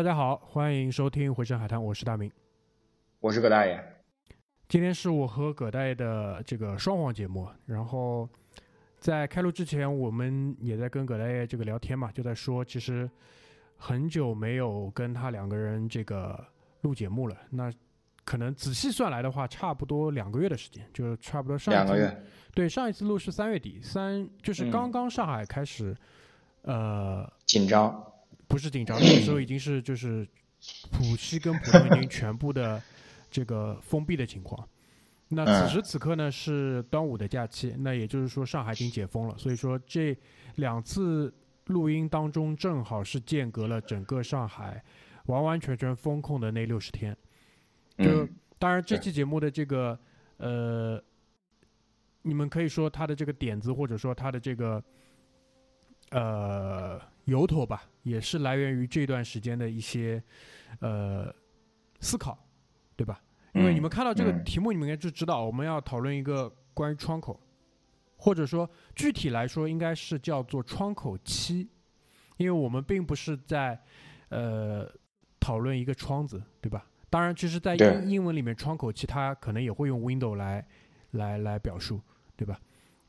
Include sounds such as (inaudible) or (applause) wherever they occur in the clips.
大家好，欢迎收听回声海滩，我是大明，我是葛大爷。今天是我和葛大爷的这个双簧节目，然后在开录之前，我们也在跟葛大爷这个聊天嘛，就在说，其实很久没有跟他两个人这个录节目了。那可能仔细算来的话，差不多两个月的时间，就差不多上两个月。对，上一次录是三月底，三就是刚刚上海开始，呃，紧张。不是紧张，那个时候已经是就是浦西跟浦东已经全部的 (laughs) 这个封闭的情况。那此时此刻呢是端午的假期，那也就是说上海已经解封了。所以说这两次录音当中正好是间隔了整个上海完完全全封控的那六十天。就当然这期节目的这个呃，你们可以说它的这个点子或者说它的这个呃。由头吧，也是来源于这段时间的一些呃思考，对吧？因为你们看到这个题目，你们应该就知道我们要讨论一个关于窗口，或者说具体来说应该是叫做窗口期，因为我们并不是在呃讨论一个窗子，对吧？当然，其实，在英英文里面，窗口期它可能也会用 window 来来来表述，对吧？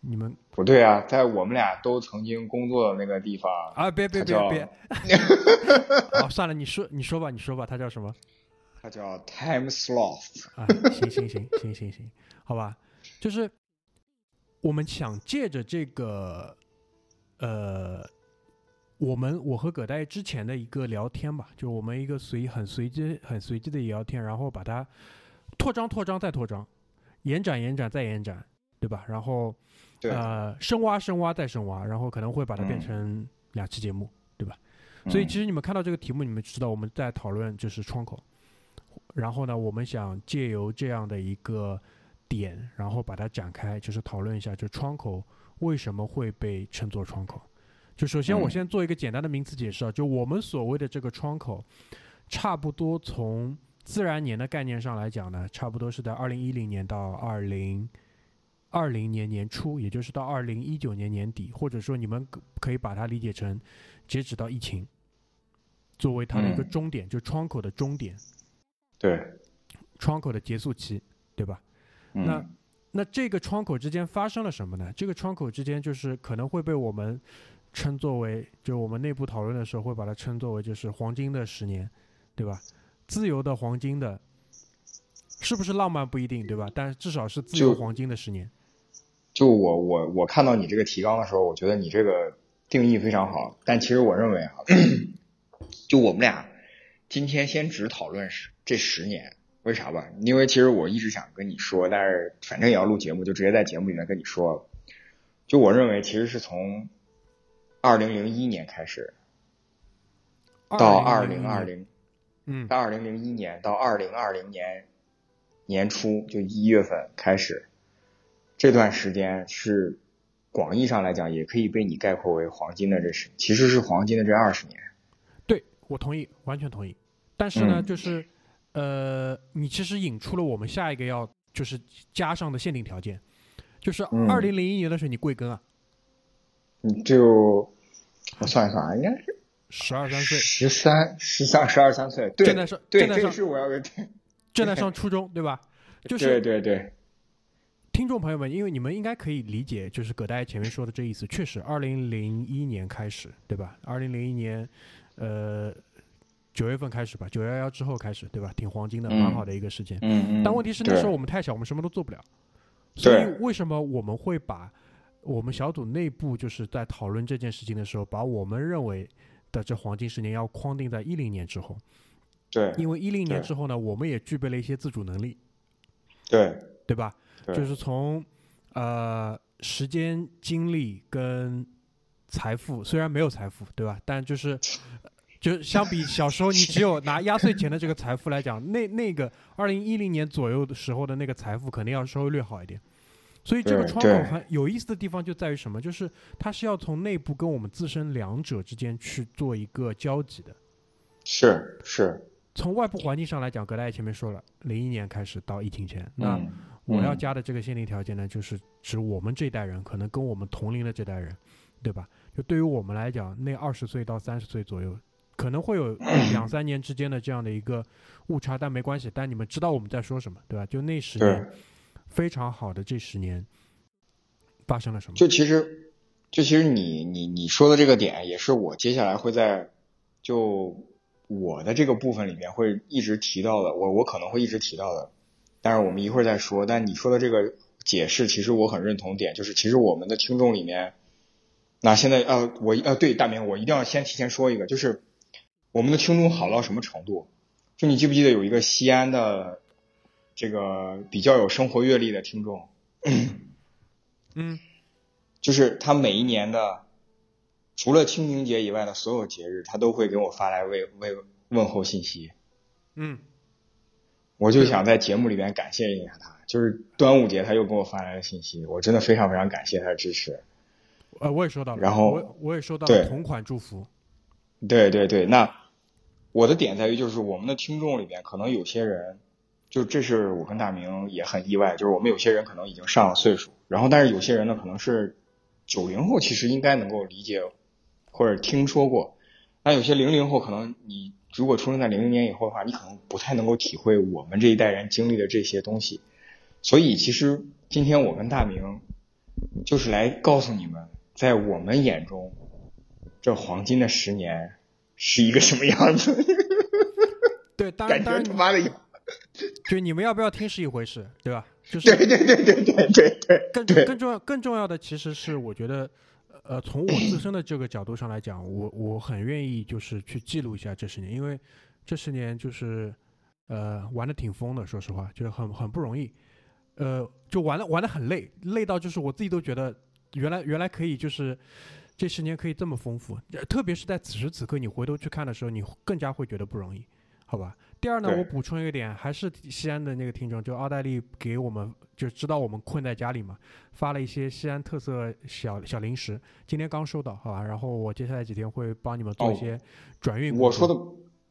你们不对啊，在我们俩都曾经工作的那个地方啊，别别别别，(laughs) 哦算了，你说你说吧，你说吧，他叫什么？他叫 Time Sloth 啊，行行行行行行，好吧，就是我们想借着这个，呃，我们我和葛代之前的一个聊天吧，就我们一个随很随机很随机的聊天，然后把它扩张扩张再扩张，延展延展再延展，对吧？然后。呃，深挖深挖再深挖，然后可能会把它变成两期节目，对吧？所以其实你们看到这个题目，你们知道我们在讨论就是窗口。然后呢，我们想借由这样的一个点，然后把它展开，就是讨论一下，就窗口为什么会被称作窗口。就首先，我先做一个简单的名词解释啊，就我们所谓的这个窗口，差不多从自然年的概念上来讲呢，差不多是在二零一零年到二零。二零年年初，也就是到二零一九年年底，或者说你们可以把它理解成截止到疫情，作为它的一个终点，就窗口的终点。对，窗口的结束期，对吧？那那这个窗口之间发生了什么呢？这个窗口之间就是可能会被我们称作为，就我们内部讨论的时候会把它称作为就是黄金的十年，对吧？自由的黄金的，是不是浪漫不一定，对吧？但至少是自由黄金的十年。就我我我看到你这个提纲的时候，我觉得你这个定义非常好。但其实我认为啊，(clears throat) 就我们俩今天先只讨论十这十年，为啥吧？因为其实我一直想跟你说，但是反正也要录节目，就直接在节目里面跟你说了。就我认为，其实是从二零零一年开始，到二零二零，嗯，到二零零一年到二零二零年年初，就一月份开始。这段时间是广义上来讲，也可以被你概括为黄金的这十，其实是黄金的这二十年。对我同意，完全同意。但是呢，就是呃，你其实引出了我们下一个要就是加上的限定条件，就是二零零一年的时候你贵庚啊？你就我算一算啊，应该是十二三岁，十三十三十二三岁，正在上，对，这个是我要正在上初中，对吧？(laughs) 就是对对对。听众朋友们，因为你们应该可以理解，就是葛大爷前面说的这意思，确实，二零零一年开始，对吧？二零零一年，呃，九月份开始吧，九幺幺之后开始，对吧？挺黄金的，蛮好的一个时间。嗯嗯。但问题是那时候我们太小，我们什么都做不了。所以为什么我们会把我们小组内部就是在讨论这件事情的时候，把我们认为的这黄金十年要框定在一零年之后？对。因为一零年之后呢，我们也具备了一些自主能力。对。对吧？就是从，呃，时间、精力跟财富，虽然没有财富，对吧？但就是，就相比小时候你只有拿压岁钱的这个财富来讲，那那个二零一零年左右的时候的那个财富，肯定要稍微略好一点。所以这个窗口很有意思的地方就在于什么？就是它是要从内部跟我们自身两者之间去做一个交集的。是是。从外部环境上来讲，葛大爷前面说了，零一年开始到疫情前，那。我要加的这个限定条件呢，就是指我们这代人，可能跟我们同龄的这代人，对吧？就对于我们来讲，那二十岁到三十岁左右可能会有 (clears throat) 两三年之间的这样的一个误差，但没关系。但你们知道我们在说什么，对吧？就那十年非常好的这十年发生了什么？就其实，就其实你你你说的这个点，也是我接下来会在就我的这个部分里面会一直提到的，我我可能会一直提到的。但是我们一会儿再说。但你说的这个解释，其实我很认同点，就是其实我们的听众里面，那现在呃，我呃对大明，我一定要先提前说一个，就是我们的听众好到什么程度？就你记不记得有一个西安的这个比较有生活阅历的听众？(coughs) 嗯，就是他每一年的除了清明节以外的所有节日，他都会给我发来问问问候信息。嗯。我就想在节目里边感谢一下他，就是端午节他又给我发来了信息，我真的非常非常感谢他的支持。呃，我也收到了，然后我我也收到了同款祝福。对对对，那我的点在于就是我们的听众里边可能有些人，就这是我跟大明也很意外，就是我们有些人可能已经上了岁数，然后但是有些人呢可能是九零后，其实应该能够理解或者听说过，那有些零零后可能你。如果出生在零零年以后的话，你可能不太能够体会我们这一代人经历的这些东西。所以，其实今天我跟大明就是来告诉你们，在我们眼中，这黄金的十年是一个什么样子。对，(laughs) 当然，当然，他妈的有。(laughs) 就你们要不要听是一回事，对吧？就是对对对对对对对。更更重要更重要的其实是，我觉得。呃，从我自身的这个角度上来讲，我我很愿意就是去记录一下这十年，因为这十年就是呃玩的挺疯的，说实话，就是很很不容易，呃，就玩的玩的很累，累到就是我自己都觉得原来原来可以就是这十年可以这么丰富，特别是在此时此刻你回头去看的时候，你更加会觉得不容易，好吧？第二呢，我补充一个点，还是西安的那个听众，就奥黛丽给我们就知道我们困在家里嘛，发了一些西安特色小小零食，今天刚收到，好吧？然后我接下来几天会帮你们做一些转运。我说的，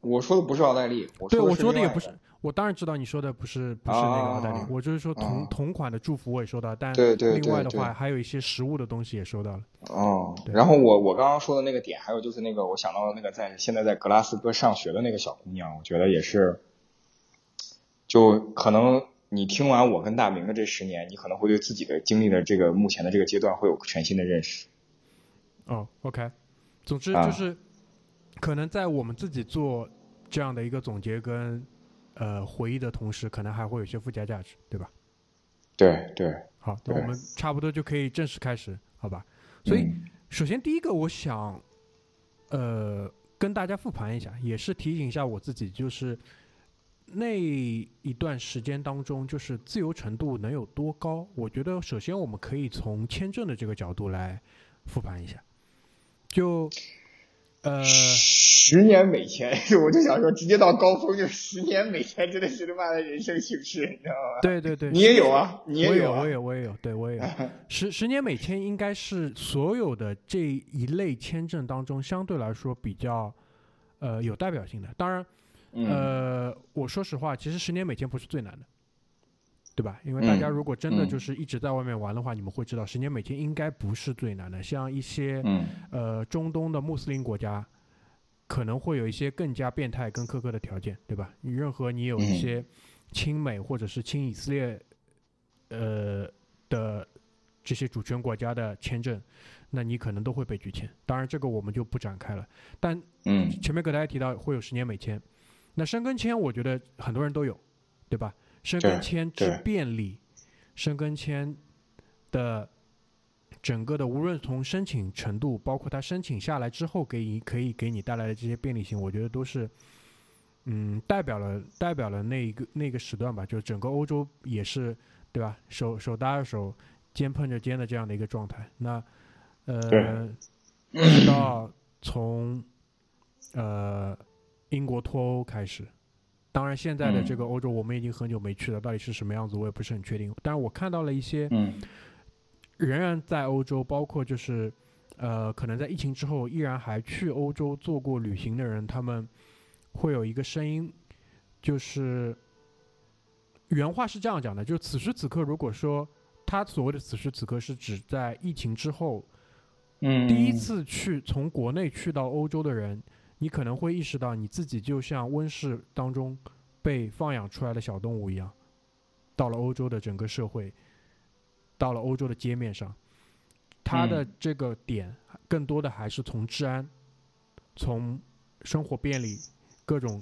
我说的不是奥黛丽，对，我说的也不是。我当然知道你说的不是不是那个奥黛丽，我就是说同同款的祝福我也收到，但另外的话还有一些实物的东西也收到了。哦，然后我我刚刚说的那个点，还有就是那个我想到的那个在现在在格拉斯哥上学的那个小姑娘，我觉得也是，就可能你听完我跟大明的这十年，你可能会对自己的经历的这个目前的这个阶段会有全新的认识。哦，OK，总之就是可能在我们自己做这样的一个总结跟。呃，回忆的同时，可能还会有些附加价值，对吧？对对，好，那我们差不多就可以正式开始，好吧？所以，首先第一个，我想，呃，跟大家复盘一下，也是提醒一下我自己，就是那一段时间当中，就是自由程度能有多高？我觉得，首先我们可以从签证的这个角度来复盘一下，就。呃，十年美签，(laughs) 我就想说，直接到高峰就十年美签，真的是他妈的人生形式，你知道吗？对对对，你也有啊，你也有，我也有我也有，对我也有。(laughs) 十十年美签应该是所有的这一类签证当中相对来说比较呃有代表性的。当然，呃，我说实话，其实十年美签不是最难的。对吧？因为大家如果真的就是一直在外面玩的话，你们会知道，十年美签应该不是最难的。像一些呃中东的穆斯林国家，可能会有一些更加变态、更苛刻的条件，对吧？你任何你有一些亲美或者是亲以色列呃的这些主权国家的签证，那你可能都会被拒签。当然，这个我们就不展开了。但嗯，前面给大家提到会有十年美签，那申根签，我觉得很多人都有，对吧？申根签之便利，申根签的整个的无论从申请程度，包括他申请下来之后给你可以给你带来的这些便利性，我觉得都是，嗯，代表了代表了那一个那个时段吧，就整个欧洲也是对吧？手手搭着手，肩碰着肩的这样的一个状态。那呃，直到从呃英国脱欧开始。当然，现在的这个欧洲，我们已经很久没去了，到底是什么样子，我也不是很确定。但是我看到了一些，仍然在欧洲，包括就是，呃，可能在疫情之后依然还去欧洲做过旅行的人，他们会有一个声音，就是原话是这样讲的：，就此时此刻，如果说他所谓的此时此刻是指在疫情之后，嗯，第一次去从国内去到欧洲的人。你可能会意识到你自己就像温室当中被放养出来的小动物一样，到了欧洲的整个社会，到了欧洲的街面上，它的这个点更多的还是从治安、从生活便利、各种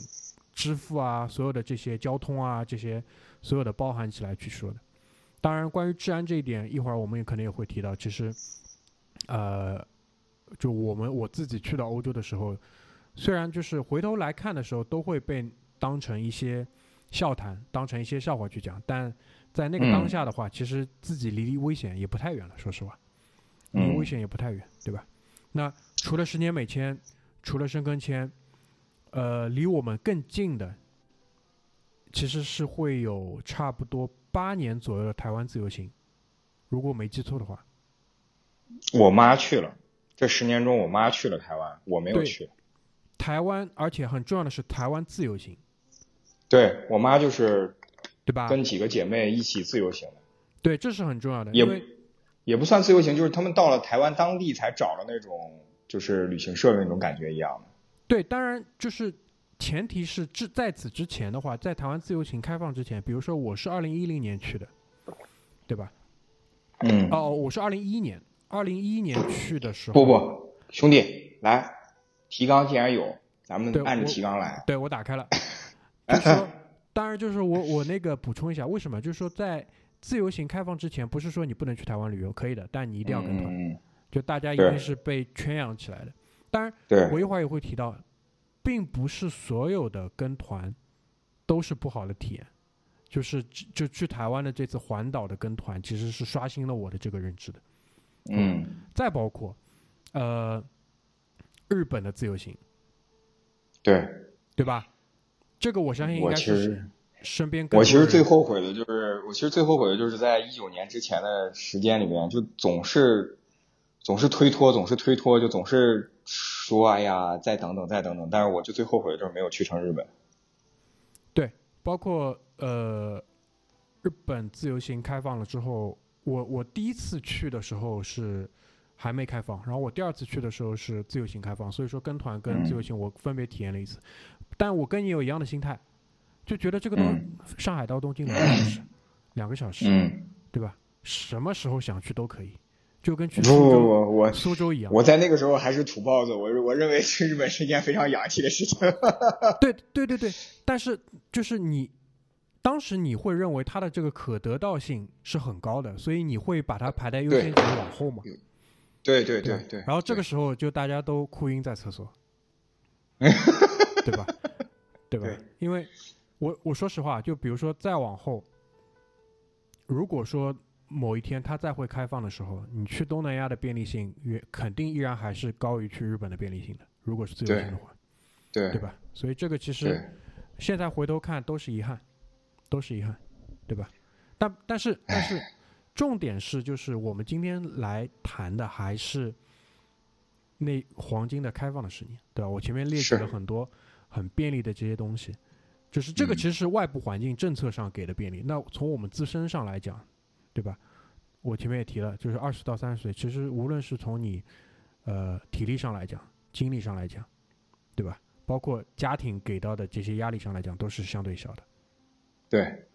支付啊、所有的这些交通啊这些所有的包含起来去说的。当然，关于治安这一点，一会儿我们也可能也会提到。其实，呃，就我们我自己去到欧洲的时候。虽然就是回头来看的时候，都会被当成一些笑谈，当成一些笑话去讲，但在那个当下的话，其实自己离危险也不太远了。说实话，离危险也不太远，对吧？那除了十年美签，除了申根签，呃，离我们更近的，其实是会有差不多八年左右的台湾自由行，如果没记错的话。我妈去了，这十年中，我妈去了台湾，我没有去。台湾，而且很重要的是台湾自由行。对我妈就是，对吧？跟几个姐妹一起自由行的。对，这是很重要的。也也不算自由行，就是他们到了台湾当地才找了那种就是旅行社的那种感觉一样的。对，当然就是前提是之在此之前的话，在台湾自由行开放之前，比如说我是二零一零年去的，对吧？嗯。哦，我是二零一一年，二零一一年去的时候。不不，兄弟，来。提纲既然有，咱们按着提纲来。对，我打开了。(laughs) 就说，当然就是我我那个补充一下，为什么？就是说，在自由行开放之前，不是说你不能去台湾旅游，可以的，但你一定要跟团。就大家一定是被圈养起来的。当然，我一会儿也会提到，并不是所有的跟团都是不好的体验。就是就去台湾的这次环岛的跟团，其实是刷新了我的这个认知的。嗯。再包括，呃。日本的自由行，对对吧？这个我相信应该是身边。我其实最后悔的就是，我其实最后悔的就是在一九年之前的时间里面，就总是总是推脱，总是推脱，就总是说哎呀，再等等，再等等。但是我就最后悔的就是没有去成日本。对，包括呃，日本自由行开放了之后，我我第一次去的时候是。还没开放，然后我第二次去的时候是自由行开放，所以说跟团跟自由行我分别体验了一次，但我跟你有一样的心态，就觉得这个东上海到东京两个小时，两个小时，对吧？什么时候想去都可以，就跟去苏州我苏州一样。我在那个时候还是土包子，我我认为去日本是一件非常洋气的事情。(laughs) 对对对对，但是就是你当时你会认为它的这个可得到性是很高的，所以你会把它排在优先级往后嘛？对对对对，然后这个时候就大家都哭晕在厕所，(laughs) 对吧？对吧？因为我我说实话，就比如说再往后，如果说某一天它再会开放的时候，你去东南亚的便利性也肯定依然还是高于去日本的便利性的。如果是自由行的话，对对吧？所以这个其实现在回头看都是遗憾，都是遗憾，对吧？但但是但是。(laughs) 重点是，就是我们今天来谈的还是那黄金的开放的十年，对吧？我前面列举了很多很便利的这些东西，就是这个其实是外部环境政策上给的便利。那从我们自身上来讲，对吧？我前面也提了，就是二十到三十岁，其实无论是从你呃体力上来讲、精力上来讲，对吧？包括家庭给到的这些压力上来讲，都是相对小的。对，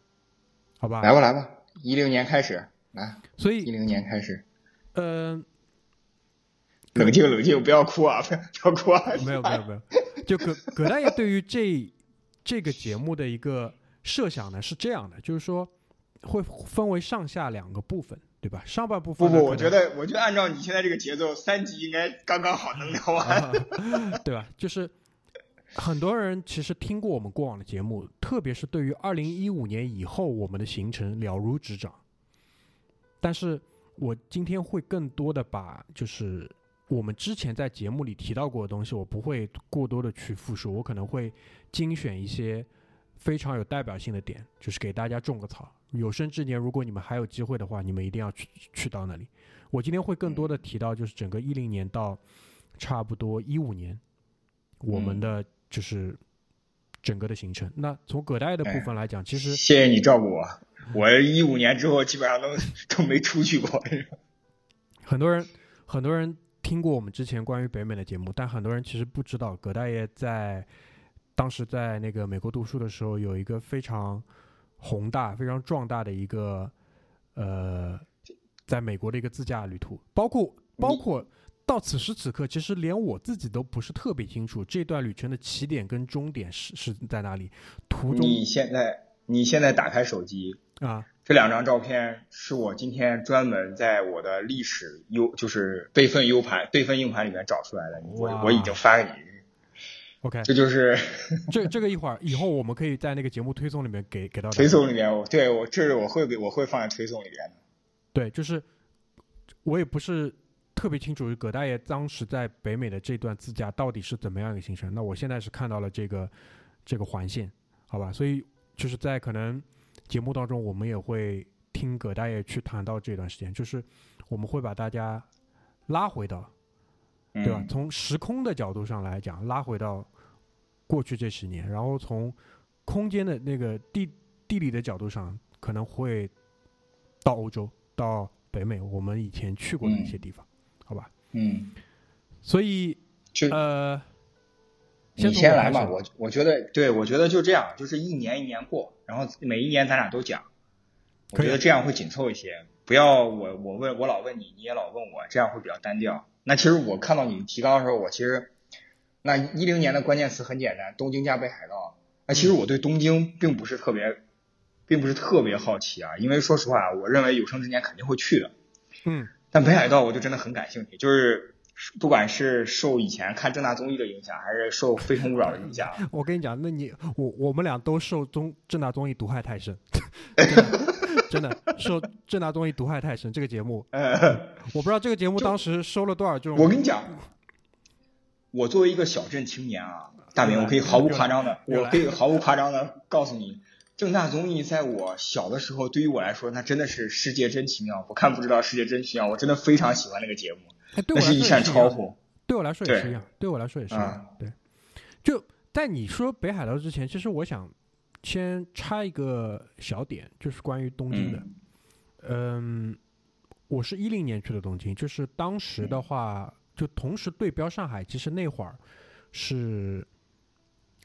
好吧，来吧来吧，一六年开始。来，所以一零年开始，嗯，冷静冷静，不要哭啊，不要哭啊！没有没有没有，(laughs) 就葛葛大爷对于这这个节目的一个设想呢是这样的，就是说会分为上下两个部分，对吧？上半部分不不，我觉得我觉得按照你现在这个节奏，三集应该刚刚好能聊完，(laughs) 对吧？就是很多人其实听过我们过往的节目，特别是对于二零一五年以后我们的行程了如指掌。但是我今天会更多的把就是我们之前在节目里提到过的东西，我不会过多的去复述，我可能会精选一些非常有代表性的点，就是给大家种个草。有生之年，如果你们还有机会的话，你们一定要去去到那里。我今天会更多的提到，就是整个一零年到差不多一五年，我们的就是整个的行程。那从葛大爷的部分来讲，其实谢谢你照顾我。我一五年之后基本上都都没出去过。很多人，很多人听过我们之前关于北美的节目，但很多人其实不知道，葛大爷在当时在那个美国读书的时候，有一个非常宏大、非常壮大的一个呃，在美国的一个自驾旅途，包括包括到此时此刻，其实连我自己都不是特别清楚这段旅程的起点跟终点是是在哪里。途中，你现在你现在打开手机啊，这两张照片是我今天专门在我的历史 U 就是备份 U 盘备份硬盘里面找出来的，我我已经发给你。OK，这就是 (laughs) 这这个一会儿以后我们可以在那个节目推送里面给给到推送里面，对我这是我会给我会放在推送里面的。对，就是我也不是特别清楚葛大爷当时在北美的这段自驾到底是怎么样一个行程。那我现在是看到了这个这个环线，好吧？所以就是在可能节目当中，我们也会听葛大爷去谈到这段时间，就是我们会把大家拉回到，对吧？从时空的角度上来讲，拉回到。过去这十年，然后从空间的那个地地理的角度上，可能会到欧洲、到北美，我们以前去过的一些地方，好吧？嗯。所以，呃，你先来吧。我我觉得，对我觉得就这样，就是一年一年过，然后每一年咱俩都讲，我觉得这样会紧凑一些。不要我我问我老问你，你也老问我，这样会比较单调。那其实我看到你提纲的时候，我其实。那一零年的关键词很简单，东京加北海道。那其实我对东京并不是特别，并不是特别好奇啊，因为说实话，我认为有生之年肯定会去的。嗯。但北海道我就真的很感兴趣，就是不管是受以前看正大综艺的影响，还是受《非诚勿扰》的影响。(laughs) 我跟你讲，那你我我们俩都受综正大综艺毒害太深，(laughs) 真的受正大综艺毒害太深。这个节目，(laughs) 我不知道这个节目当时收了多少这种。我跟你讲。我作为一个小镇青年啊，大明，我可以毫不夸张的，我可以毫不夸张的告诉你，正大综艺在我小的时候，对于我来说，那真的是世界真奇妙。不看不知道世界真奇妙，我真的非常喜欢那个节目，那是一扇窗户。对我来说也是一样，对我来说也是一样。对，就在你说北海道之前，其实我想先插一个小点，就是关于东京的。嗯，我是一零年去的东京，就是当时的话。就同时对标上海，其实那会儿是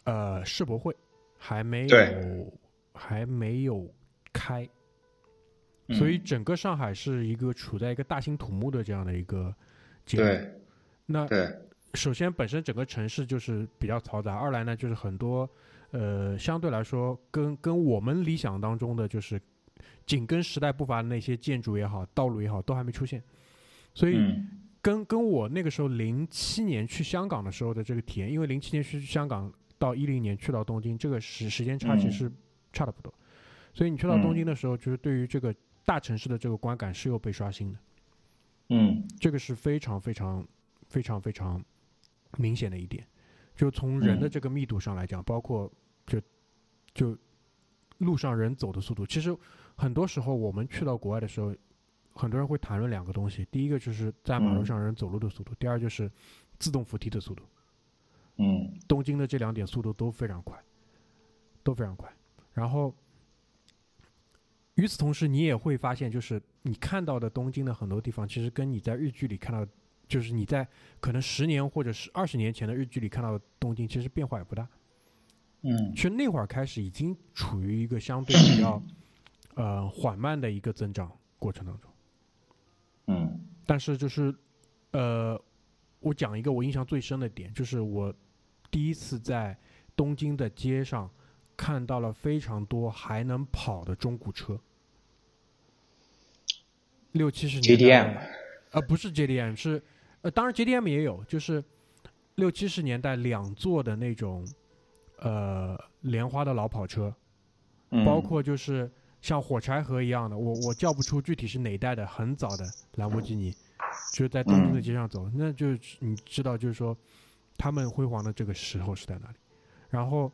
呃世博会还没有还没有开，所以整个上海是一个处在一个大兴土木的这样的一个阶段。那首先本身整个城市就是比较嘈杂，二来呢就是很多呃相对来说跟跟我们理想当中的就是紧跟时代步伐的那些建筑也好，道路也好都还没出现，所以。跟跟我那个时候零七年去香港的时候的这个体验，因为零七年去香港到一零年去到东京，这个时时间差其实差的不多，所以你去到东京的时候，就是对于这个大城市的这个观感是有被刷新的，嗯，这个是非常非常非常非常明显的一点，就从人的这个密度上来讲，包括就就路上人走的速度，其实很多时候我们去到国外的时候。很多人会谈论两个东西，第一个就是在马路上人走路的速度，第二就是自动扶梯的速度。嗯，东京的这两点速度都非常快，都非常快。然后与此同时，你也会发现，就是你看到的东京的很多地方，其实跟你在日剧里看到，就是你在可能十年或者是二十年前的日剧里看到的东京，其实变化也不大。嗯，其实那会儿开始已经处于一个相对比较呃缓慢的一个增长过程当中。嗯，但是就是，呃，我讲一个我印象最深的点，就是我第一次在东京的街上看到了非常多还能跑的中古车，六七十年 JDM，呃，不是 JDM，是呃，当然 JDM 也有，就是六七十年代两座的那种呃莲花的老跑车，包括就是。像火柴盒一样的，我我叫不出具体是哪一代的，很早的兰博基尼，就是在东京的街上走，那就是你知道，就是说他们辉煌的这个时候是在哪里。然后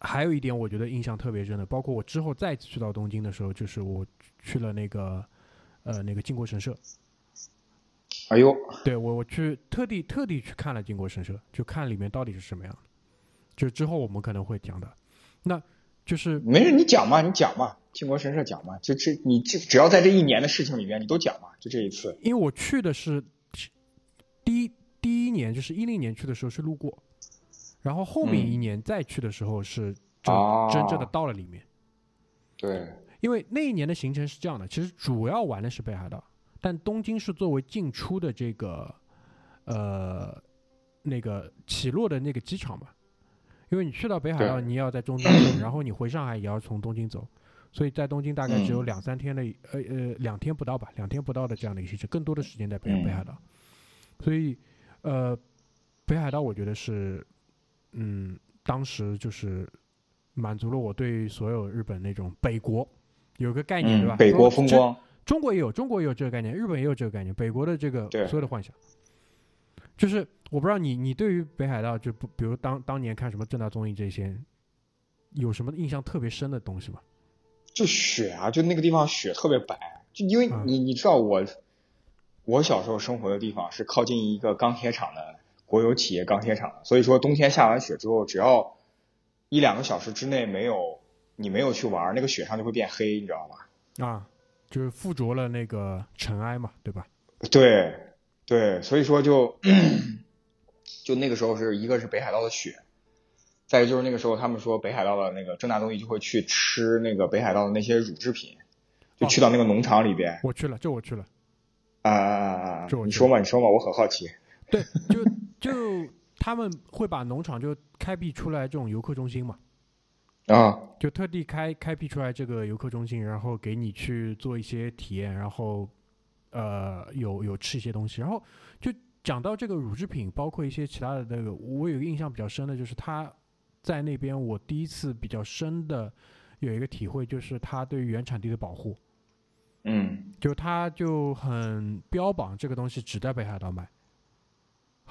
还有一点，我觉得印象特别深的，包括我之后再次去到东京的时候，就是我去了那个呃那个靖国神社。哎呦，对我我去特地特地去看了靖国神社，就看里面到底是什么样的，就之后我们可能会讲的。那。就是没事，你讲嘛，你讲嘛，靖国神社讲嘛，就这，你就只要在这一年的事情里面，你都讲嘛，就这一次。因为我去的是第一第一年就是一零年去的时候是路过，然后后面嗯一年再去的时候是就哦真正的到了里面。对，因为那一年的行程是这样的，其实主要玩的是北海道，但东京是作为进出的这个呃那个起落的那个机场嘛。因为你去到北海道，对你要在东京，(clears throat) 然后你回上海也要从东京走，所以在东京大概只有嗯两三天的，呃呃两天不到吧，两天不到的这样的一个行程，更多的时间在北嗯北海道。所以呃，北海道我觉得是，嗯，当时就是满足了我对所有日本那种北国有个概念，对吧嗯，？北国风光，中国也有，中国也有这个概念，日本也有这个概念，北国的这个对所有的幻想，就是我不知道你你对于北海道就不，比如当当年看什么正大综艺这些，有什么印象特别深的东西吗？就雪啊，就那个地方雪特别白，就因为嗯你你知道我，我小时候生活的地方是靠近一个钢铁厂的国有企业钢铁厂，所以说冬天下完雪之后，只要一两个小时之内没有你没有去玩，那个雪上就会变黑，你知道吗？啊，就是附着了那个尘埃嘛，对吧？对对，所以说就就那个时候是一个是北海道的雪，再一就是那个时候他们说北海道的那个正大东西就会去吃那个北海道的那些乳制品，就去到那个农场里边。我去了，就我去了，啊啊啊你说嘛，你说嘛，我很好奇。对，就就他们会把农场就开辟出来这种游客中心嘛，啊，就特地开开辟出来这个游客中心，然后给你去做一些体验，然后呃有有吃一些东西，然后就讲到这个乳制品，包括一些其他的那个，我有一个印象比较深的就是他在那边我第一次比较深的有一个体会，就是他对于原产地的保护，嗯。就他就很标榜这个东西只在北海道卖，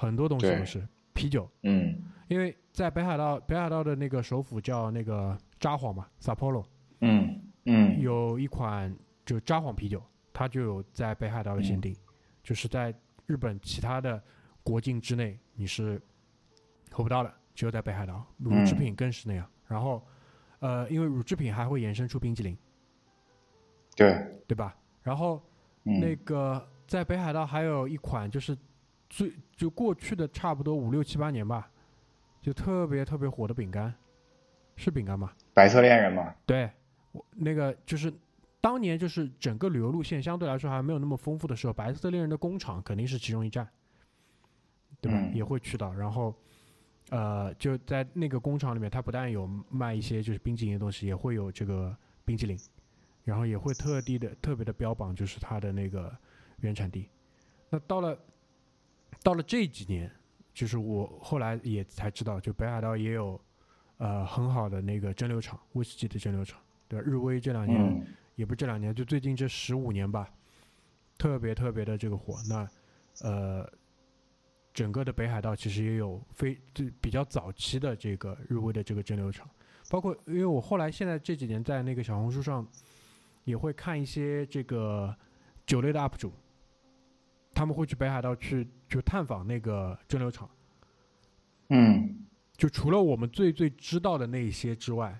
很多东西都是啤酒，嗯因为在北海道北海道的那个首府叫那个札幌嘛，Sapporo。嗯嗯有一款就札幌啤酒，它就有在北海道的限定，就是在日本其他的国境之内你是喝不到的，只有在北海道。乳制品更是那样。然后，呃，因为乳制品还会延伸出冰激凌，对，对吧？然后嗯那个在北海道还有一款就是最就过去的差不多五六七八年吧，就特别特别火的饼干，是饼干吗？白色恋人吗，对，我那个就是当年就是整个旅游路线相对来说还没有那么丰富的时候，白色恋人的工厂肯定是其中一站，对吧？嗯也会去到，然后呃就在那个工厂里面，它不但有卖一些就是冰淇淋的东西，也会有这个冰淇淋，然后也会特地的特别的标榜就是它的那个原产地。那到了到了这几年，就是我后来也才知道，就北海道也有呃很好的那个蒸馏厂，威士忌的蒸馏厂，对吧？日威这两年、嗯也不是这两年，就最近这十五年吧，特别特别的这个火。那呃，整个的北海道其实也有非就比较早期的这个日威的这个蒸馏厂，包括因为我后来现在这几年在那个小红书上也会看一些这个酒类的 UP 主，他们会去北海道去就探访那个蒸馏厂。嗯就除了我们最最知道的那一些之外，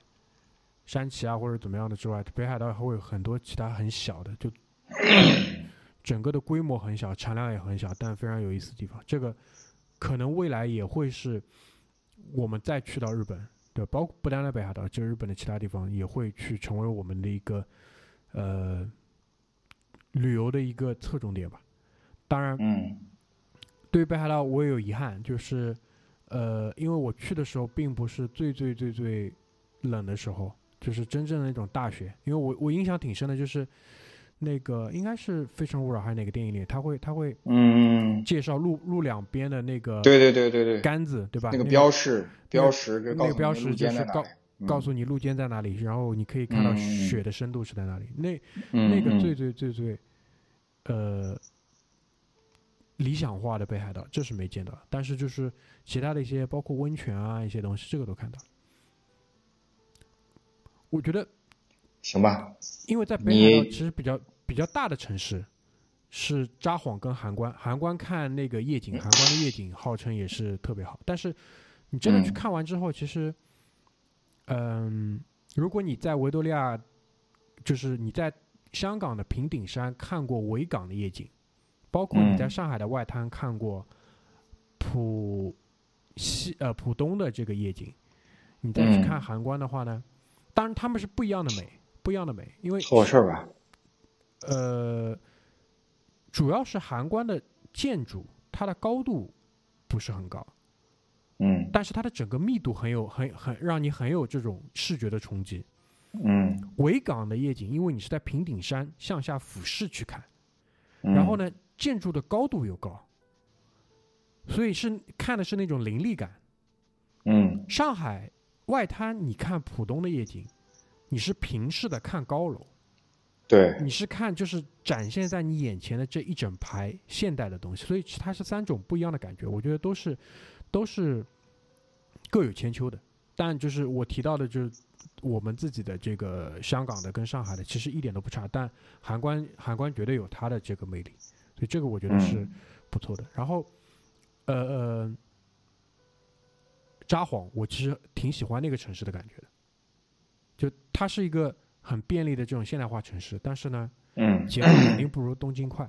山崎啊或者怎么样的之外，北海道还会有很多其他很小的，就 (coughs) 整个的规模很小，产量也很小，但非常有意思的地方。这个可能未来也会是我们再去到日本，对，包括不单单北海道，就日本的其他地方也会去成为我们的一个呃旅游的一个侧重点吧。当然，嗯。对于北海道，我也有遗憾，就是，呃，因为我去的时候并不是最最最最冷的时候，就是真正的那种大雪。因为我我印象挺深的，就是那个应该是《非诚勿扰》还是哪个电影里，他会他会嗯，介绍路路两边的那个对对对对对，杆子，对吧？那个个标识标识那个标识就是告告诉你路肩在哪里，然后你可以看到嗯雪的深度是在哪里。那那个最最最最，呃，理想化的北海道，这是没见到，但是就是其他的一些，包括温泉啊一些东西，这个都看到。我觉得，行吧，因为在北海道其实比较比较大的城市是札幌跟函关，函关看那个夜景，函关的夜景号称也是特别好，但是你真的去嗯看完之后，其实，嗯，如果你在维多利亚，就是你在香港的平顶山看过维港的夜景，包括你在嗯上海的外滩看过浦西呃浦东的这个夜景，你再去嗯看函关的话呢，当然他们是不一样的美，不一样的美，因为凑合事儿吧。呃，主要是函关的建筑，它的高度不是很高，嗯但是它的整个密度很有很很让你很有这种视觉的冲击。嗯，维港的夜景，因为你是在平顶山向下俯视去看，嗯然后？呢，建筑的高度又高，所以是看的是那种凌厉感。嗯。上海外滩，你看浦东的夜景，你是平视的看高楼，对，你是看就是展现在你眼前的这一整排现代的东西，所以它是三种不一样的感觉，我觉得都是都是各有千秋的。但就是我提到的，就是我们自己的这个香港的跟上海的，其实一点都不差，但韩关韩关绝对有它的这个魅力，所以这个我觉得是嗯。不错的。然后，呃呃，札幌我其实挺喜欢那个城市的感觉的，就它是一个很便利的这种现代化城市，但是呢，嗯节奏肯定。不如东京快，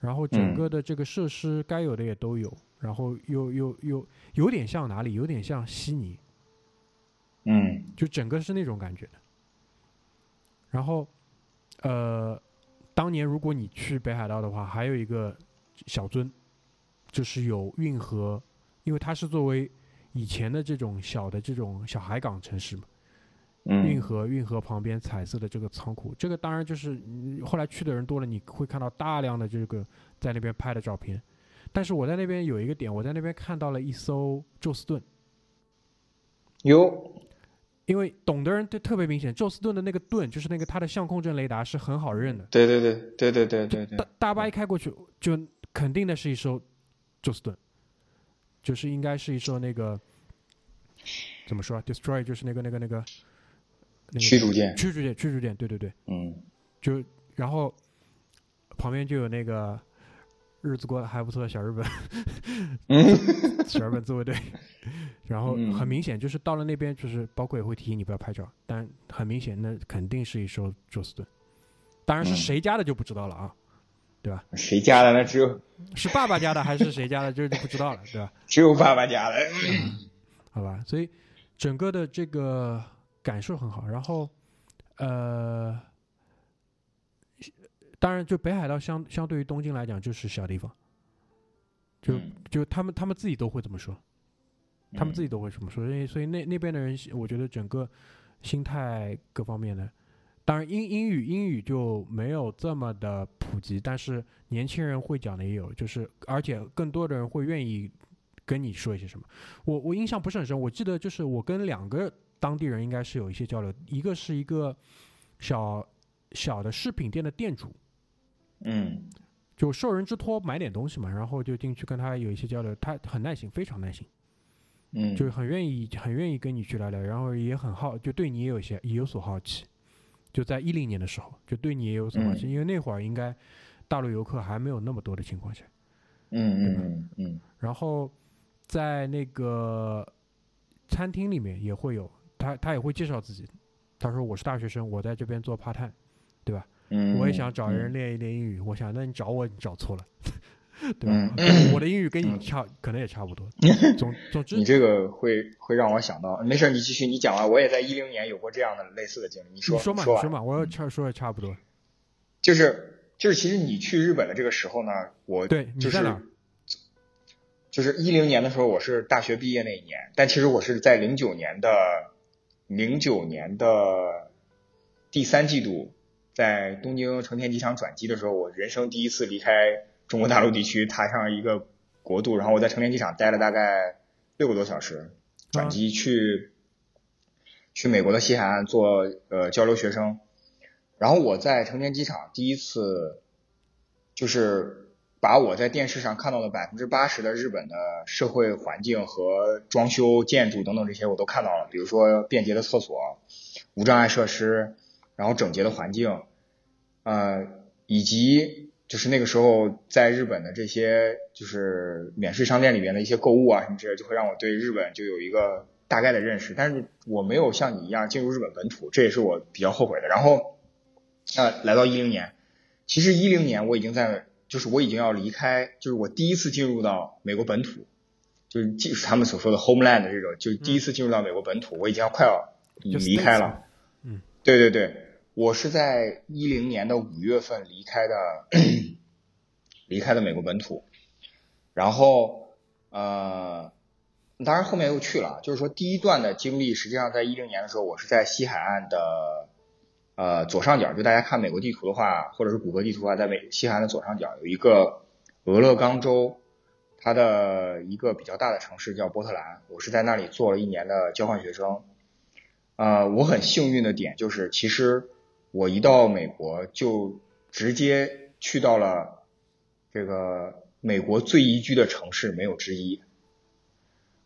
然后整嗯个的这个设施该有的也都有，然后又又又有点像哪里，有点像悉尼，嗯。就整个是那种感觉的。然后，呃，当年如果你去北海道的话，还有一个小樽，就是有运河，因为它是作为以前的这种小的这种小海港城市嘛，运嗯河运河旁边彩色的这个仓库，这个当然就是嗯后来去的人多了，你会看到大量的这个在那边拍的照片。但是我在那边有一个点，我在那边看到了一艘宙斯盾，有因为懂的人就特别明显，宙斯盾的那个盾就是那个它的相控阵雷达是很好认的，对对对对对对对。对大，大巴一开过去就肯定的是一艘宙斯盾，就是应该是一艘那个怎么说啊，destroy 就是那个那个那个那个驱逐舰，驱逐舰驱逐舰，对对对。嗯。就然后旁边就有那个日子过得还不错的小日本 (laughs) 嗯 (laughs) 小日本自卫队，然后嗯很明显就是到了那边，就是包括也会提醒你不要拍照，但很明显那肯定是一艘宙斯盾，当然是嗯谁家的就不知道了啊，对吧谁家的？那只有 (laughs) 是爸爸家的还是谁家的，这就不知道了，对吧？只有爸爸家的。好吧，所以整个的这个感受很好。然后，呃，当然，就北海道相相对于东京来讲，就是小地方，就嗯就他们他们自己都会这么说，他们自己己都会这么说。所以所以那那边的人，我觉得整个心态各方面的，当然英英语英语就没有这么的普及，但是年轻人会讲的也有，就是而且更多的人会愿意跟你说一些什么。我我印象不是很深，我记得就是我跟两个当地人应该是有一些交流，一个是一个小小的饰品店的店主，嗯就受人之托买点东西嘛，然后就进去跟他有一些交流，他很耐心，非常耐心，嗯，就是很愿意很愿意跟你去聊聊，然后也很好，就对你也有些也有所好奇。就在一零年的时候，就对你也有所好奇，嗯因为那会儿应该大陆游客还没有那么多的情况下，嗯嗯嗯嗯然后在那个餐厅里面也会有他，他也会介绍自己。他说我是大学生，我在这边做 part time，对吧？嗯，我也想找人嗯。练一练英语。我想，那你找我，你找错了，(laughs) 对嗯吧？我的英语跟你嗯差，可能也差不多。(laughs) 总总之你，这个会会让我想到，没事，你继续，你讲完。我也在一零年有过这样的类似的经历，你说你说嘛，说你说嘛，我要差说也差不多。就是就是，其实你去日本的这个时候呢，我对，你就是在哪儿？就是一零年的时候，我是大学毕业那一年，但其实我是在零九年的零九年的第三季度，在东京成田机场转机的时候，我人生第一次离开中国大陆地区，踏上一个国度，然后我在成田机场待了大概六个多小时，转机去、去美国的西海岸做呃交流学生，然后我在成田机场第一次就是把我在电视上看到的百分之八十的日本的社会环境和装修、建筑等等这些我都看到了，比如说便捷的厕所、无障碍设施，然后整洁的环境，呃，以及就是那个时候在日本的这些就是免税商店里面的一些购物啊什么之类的，就会让我对日本就有一个大概的认识。但是我没有像你一样进入日本本土，这也是我比较后悔的。然后，呃，来到一零年，其实一零年我已经在，就是我已经要离开，就是我第一次进入到美国本土，就是就是他们所说的 homeland 这种，就是第一次进入到美国本土，我已经要快要离开了。嗯，对对对，我是在一零年的五月份离开的，离开的美国本土，然后呃，当然后面又去了，就是说第一段的经历，实际上在一零年的时候，我是在西海岸的呃左上角，就大家看美国地图的话，或者是谷歌地图的话，在美西海岸的左上角有一个俄勒冈州。它的一个比较大的城市叫波特兰，我是在那里做了一年的交换学生。呃，我很幸运的点就是，其实我一到美国就直接去到了这个美国最宜居的城市，没有之一。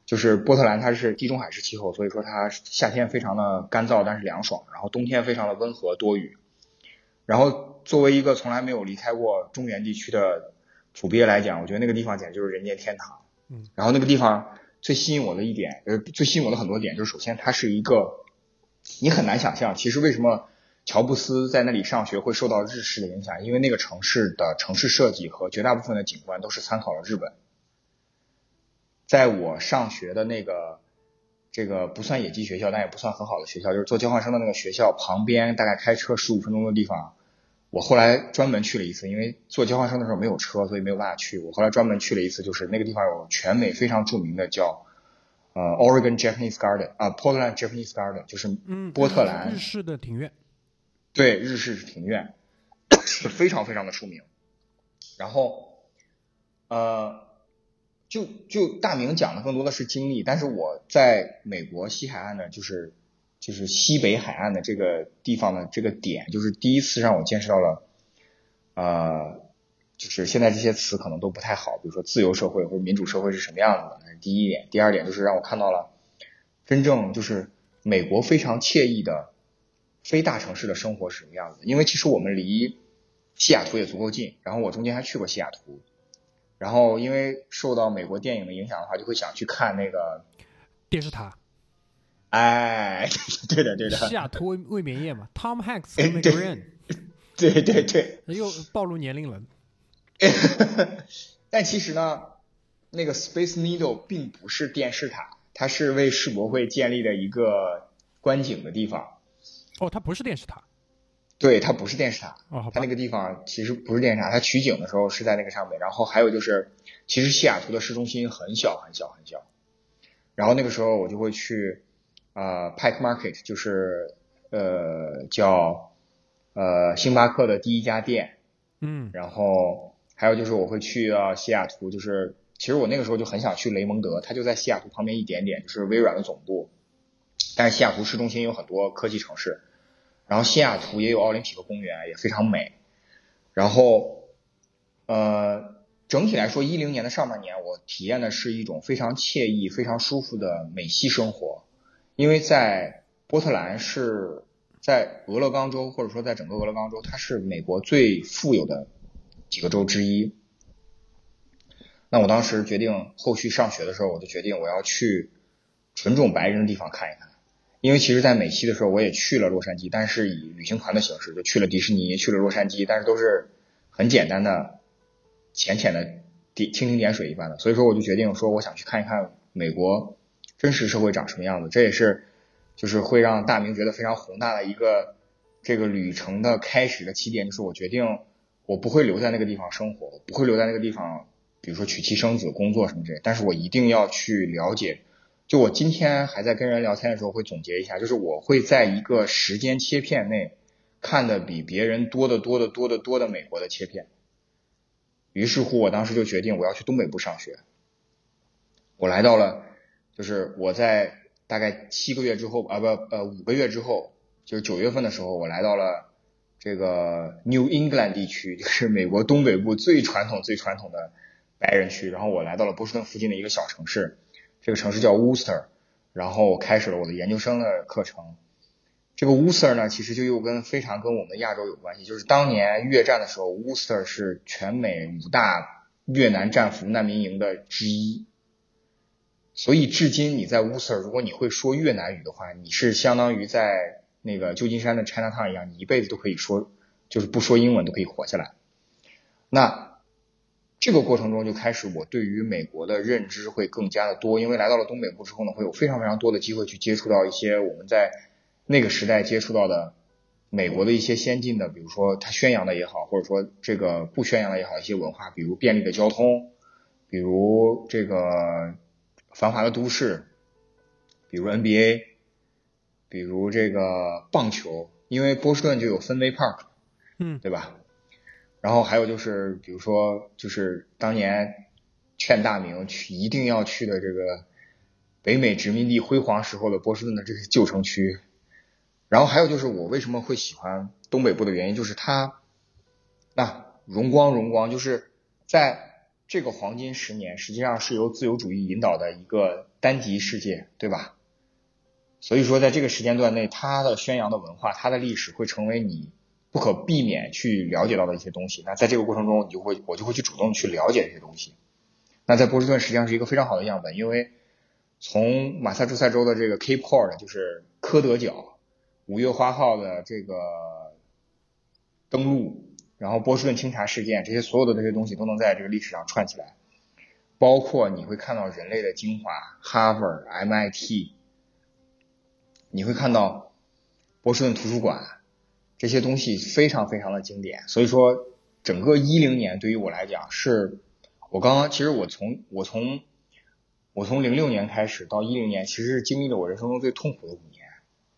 就是波特兰，它是地中海式气候，所以说它夏天非常的干燥，但是凉爽，然后冬天非常的温和多雨。然后作为一个从来没有离开过中原地区的。土鳖来讲，我觉得那个地方简直就是人间天堂。嗯，然后那个地方最吸引我的一点，呃，最吸引我的很多点，就是首先它是一个，你很难想象，其实为什么乔布斯在那里上学会受到日式的影响，因为那个城市的城市设计和绝大部分的景观都是参考了日本。在我上学的那个这个不算野鸡学校，但也不算很好的学校，就是做交换生的那个学校旁边，大概开车十五分钟的地方。我后来专门去了一次，因为做交换生的时候没有车，所以没有办法去。我后来专门去了一次，就是那个地方有全美非常著名的叫呃 Oregon Japanese Garden 啊，Portland Japanese Garden，就是波特兰日式的庭院。对，日式庭院是非常非常的出名。然后呃，就就大明讲的更多的是经历，但是我在美国西海岸呢，就是。就是西北海岸的这个地方的这个点，就是第一次让我见识到了，呃，就是现在这些词可能都不太好，比如说自由社会或者民主社会是什么样子的，那是第一点。第二点就是让我看到了真正就是美国非常惬意的非大城市的生活是什么样子。因为其实我们离西雅图也足够近，然后我中间还去过西雅图，然后因为受到美国电影的影响的话，就会想去看那个电视塔。哎，对的，对的。西雅图未未眠夜嘛，Tom Hanks 和那个人。对对对。又暴露年龄了。(laughs) 但其实呢，那个 Space Needle 并不是电视塔，它是为世博会建立的一个观景的地方。哦，它不是电视塔。对，它不是电视塔。哦，它那个地方其实不是电视塔，它取景的时候是在那个上面。然后还有就是，其实西雅图的市中心很小很小很小。然后那个时候我就会去。呃，Pike Market 就是呃叫呃星巴克的第一家店，嗯，然后还有就是我会去啊西雅图，就是其实我那个时候就很想去雷蒙德，它就在西雅图旁边一点点，就是微软的总部。但是西雅图市中心有很多科技城市，然后西雅图也有奥林匹克公园，也非常美。然后呃整体来说，一零年的上半年我体验的是一种非常惬意、非常舒服的美西生活。因为在波特兰是在俄勒冈州，或者说在整个俄勒冈州，它是美国最富有的几个州之一。那我当时决定后续上学的时候，我就决定我要去纯种白人的地方看一看。因为其实，在美西的时候，我也去了洛杉矶，但是以旅行团的形式，就去了迪士尼，去了洛杉矶，但是都是很简单的、浅浅的点蜻蜓点水一般的。所以说，我就决定说，我想去看一看美国。真实社会长什么样子？这也是，就是会让大明觉得非常宏大的一个这个旅程的开始的起点。就是我决定，我不会留在那个地方生活，不会留在那个地方，比如说娶妻生子、工作什么之类。但是我一定要去了解。就我今天还在跟人聊天的时候，会总结一下，就是我会在一个时间切片内看的比别人多得多得多得多的美国的切片。于是乎，我当时就决定我要去东北部上学。我来到了。就是我在大概七个月之后啊不呃五个月之后，就是九月份的时候，我来到了这个 New England 地区，就是 (laughs) 美国东北部最传统最传统的白人区。然后我来到了波士顿附近的一个小城市，这个城市叫 Worcester，然后开始了我的研究生的课程。这个 Worcester 呢，其实就又跟非常跟我们的亚洲有关系，就是当年越战的时候，Worcester 是全美五大越南战俘难民营的之一。所以至今你在 Worcester，，如果你会说越南语的话，你是相当于在那个旧金山的 Chinatown 一样，你一辈子都可以说，就是不说英文都可以活下来。那这个过程中就开始我对于美国的认知会更加的多，因为来到了东北部之后呢，会有非常非常多的机会去接触到一些我们在那个时代接触到的美国的一些先进的，比如说他宣扬的也好，或者说这个不宣扬的也好，一些文化，比如便利的交通，比如这个繁华的都市，比如 NBA，比如这个棒球，因为波士顿就有芬威 Park，嗯，对吧？然后还有就是，比如说，就是当年劝大明去一定要去的这个北美殖民地辉煌时候的波士顿的这个旧城区。然后还有就是，我为什么会喜欢东北部的原因，就是它那荣光荣光，就是在这个黄金十年，实际上是由自由主义引导的一个单极世界，对吧？所以说，在这个时间段内，它的宣扬的文化，它的历史会成为你不可避免去了解到的一些东西。那在这个过程中，你就会我就会去主动去了解这些东西。那在波士顿实际上是一个非常好的样本，因为从马萨诸塞州的这个 Cape Cod，就是科德角，五月花号的这个登陆，然后波士顿清查事件，这些所有的这些东西都能在这个历史上串起来。包括你会看到人类的精华，哈佛、MIT，你会看到波士顿图书馆。这些东西非常非常的经典，所以说整个一零年对于我来讲是，我刚刚其实我从我从我从零六年开始到一零年，其实是经历了我人生中最痛苦的五年，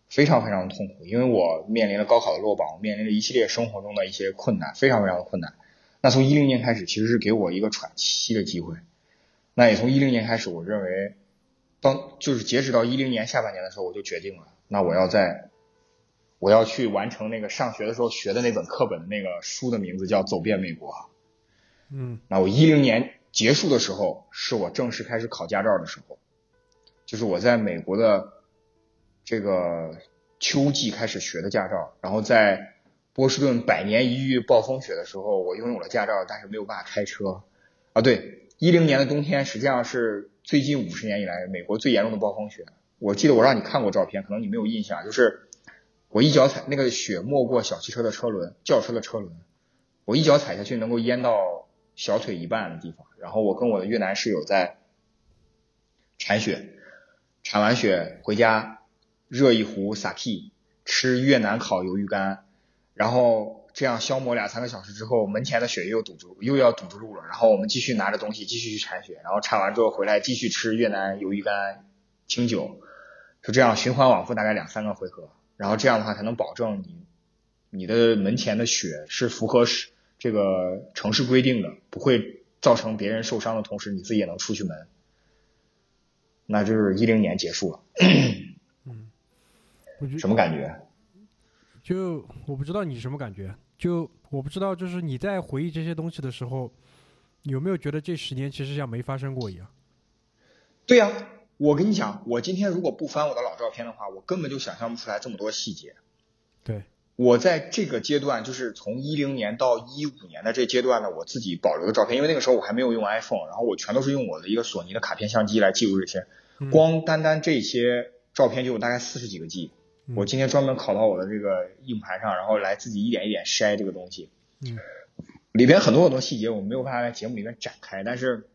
非常非常的痛苦，因为我面临了高考的落榜，面临了一系列生活中的一些困难，非常非常的困难。那从一零年开始，其实是给我一个喘息的机会。那也从一零年开始，我认为当就是截止到一零年下半年的时候，我就决定了，那我要在。我要去完成那个上学的时候学的那本课本的那个书的名字叫《走遍美国》。嗯，那我一零年结束的时候，是我正式开始考驾照的时候，就是我在美国的这个秋季开始学的驾照。然后在波士顿百年一遇暴风雪的时候，我拥有了驾照，但是没有办法开车。啊，对，一零年的冬天实际上是最近五十年以来美国最严重的暴风雪。我记得我让你看过照片，可能你没有印象，就是。我一脚踩那个雪没过小汽车的车轮，轿车的车轮，我一脚踩下去能够淹到小腿一半的地方。然后我跟我的越南室友在铲雪，铲完雪回家热一壶 sake，吃越南烤鱿鱼干，然后这样消磨两三个小时之后，门前的雪又堵住，又要堵住路了。然后我们继续拿着东西继续去铲雪，然后铲完之后回来继续吃越南鱿鱼干、清酒，就这样循环往复，大概两三个回合。然后这样的话才能保证你你的门前的雪是符合这个城市规定的，不会造成别人受伤的同时，你自己也能出去门。那就是一零年结束了。嗯，我什么感觉？就我不知道你什么感觉，就我不知道，就是你在回忆这些东西的时候，有没有觉得这十年其实像没发生过一样？对呀、我跟你讲，我今天如果不翻我的老照片的话，我根本就想象不出来这么多细节。对，我在这个阶段，就是从一零年到一五年的这阶段呢，我自己保留的照片，因为那个时候我还没有用 iPhone，然后我全都是用我的一个索尼的卡片相机来记录这些。嗯光单单这些照片就有大概四十几个 G。嗯我今天专门拷到我的这个硬盘上，然后来自己一点一点筛这个东西。嗯里边很多很多细节我没有办法在节目里面展开，但是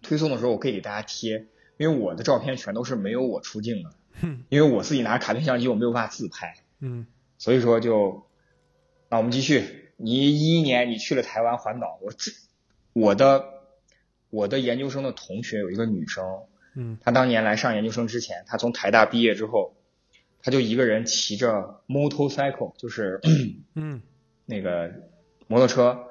推送的时候我可以给大家贴，因为我的照片全都是没有我出镜的，哼。因为我自己拿卡片相机我没有办法自拍，嗯。所以说就，那我们继续。你一一年你去了台湾环岛，我这我的我的研究生的同学有一个女生，嗯。她当年来上研究生之前，她从台大毕业之后，她就一个人骑着 motorcycle，就是嗯。那个摩托车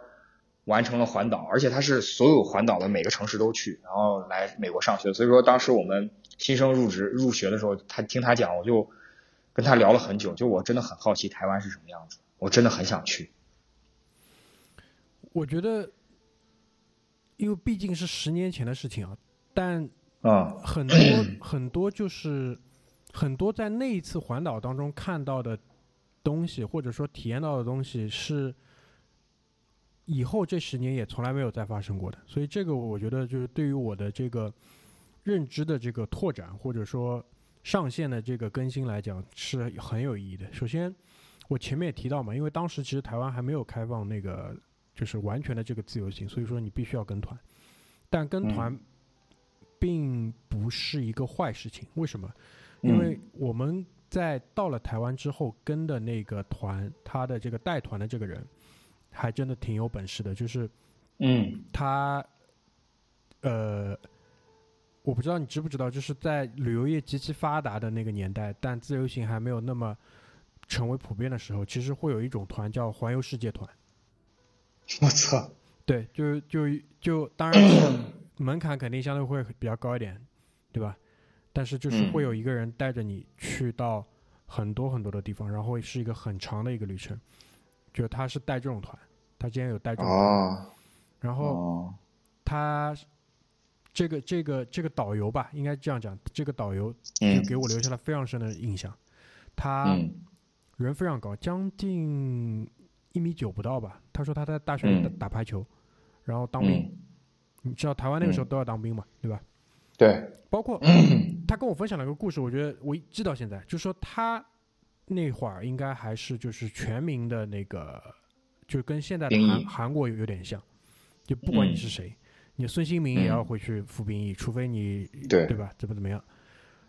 完成了环岛，而且他是所有环岛的每个城市都去，然后来美国上学。所以说当时我们新生入职入学的时候，他听他讲，我就跟他聊了很久，就我真的很好奇台湾是什么样子，我真的很想去。我觉得，因为毕竟是十年前的事情啊，但啊很多很多就是很多在那一次环岛当中看到的东西，或者说体验到的东西，是以后这十年也从来没有再发生过的。所以这个我觉得就是对于我的这个认知的这个拓展，或者说上线的这个更新来讲，是很有意义的。首先，我前面也提到嘛，因为当时其实台湾还没有开放那个。就是完全的这个自由行，所以说你必须要跟团，但跟团并不是一个坏事情。为什么？因为我们在到了台湾之后跟的那个团，他的这个带团的这个人，还真的挺有本事的，就是嗯他，呃，我不知道你知不知道，就是在旅游业极其发达的那个年代，但自由行还没有那么成为普遍的时候，其实会有一种团叫环游世界团。我操，(laughs) 对，就就就当然是 (coughs) 门槛肯定相对会比较高一点，对吧？但是就是会有一个人带着你去到很多很多的地方，然后是一个很长的一个旅程。就他是带这种团，他之前有带这种团，哦然后哦，他这个这个这个导游吧，应该这样讲，这个导游就嗯给我留下了非常深的印象。他嗯人非常高，将近一米九不到吧。他说他在大学里打嗯打排球，然后当兵。嗯，你知道台湾那个时候嗯都要当兵嘛，对吧？对，包括他跟我分享了一个故事，我觉得我一记到现在，就说他那会儿应该还是就是全民的那个，就跟现在的韩韩国有有点像，就不管你嗯是谁，你孙兴民也要嗯回去服兵役，除非你对对吧？怎么怎么样？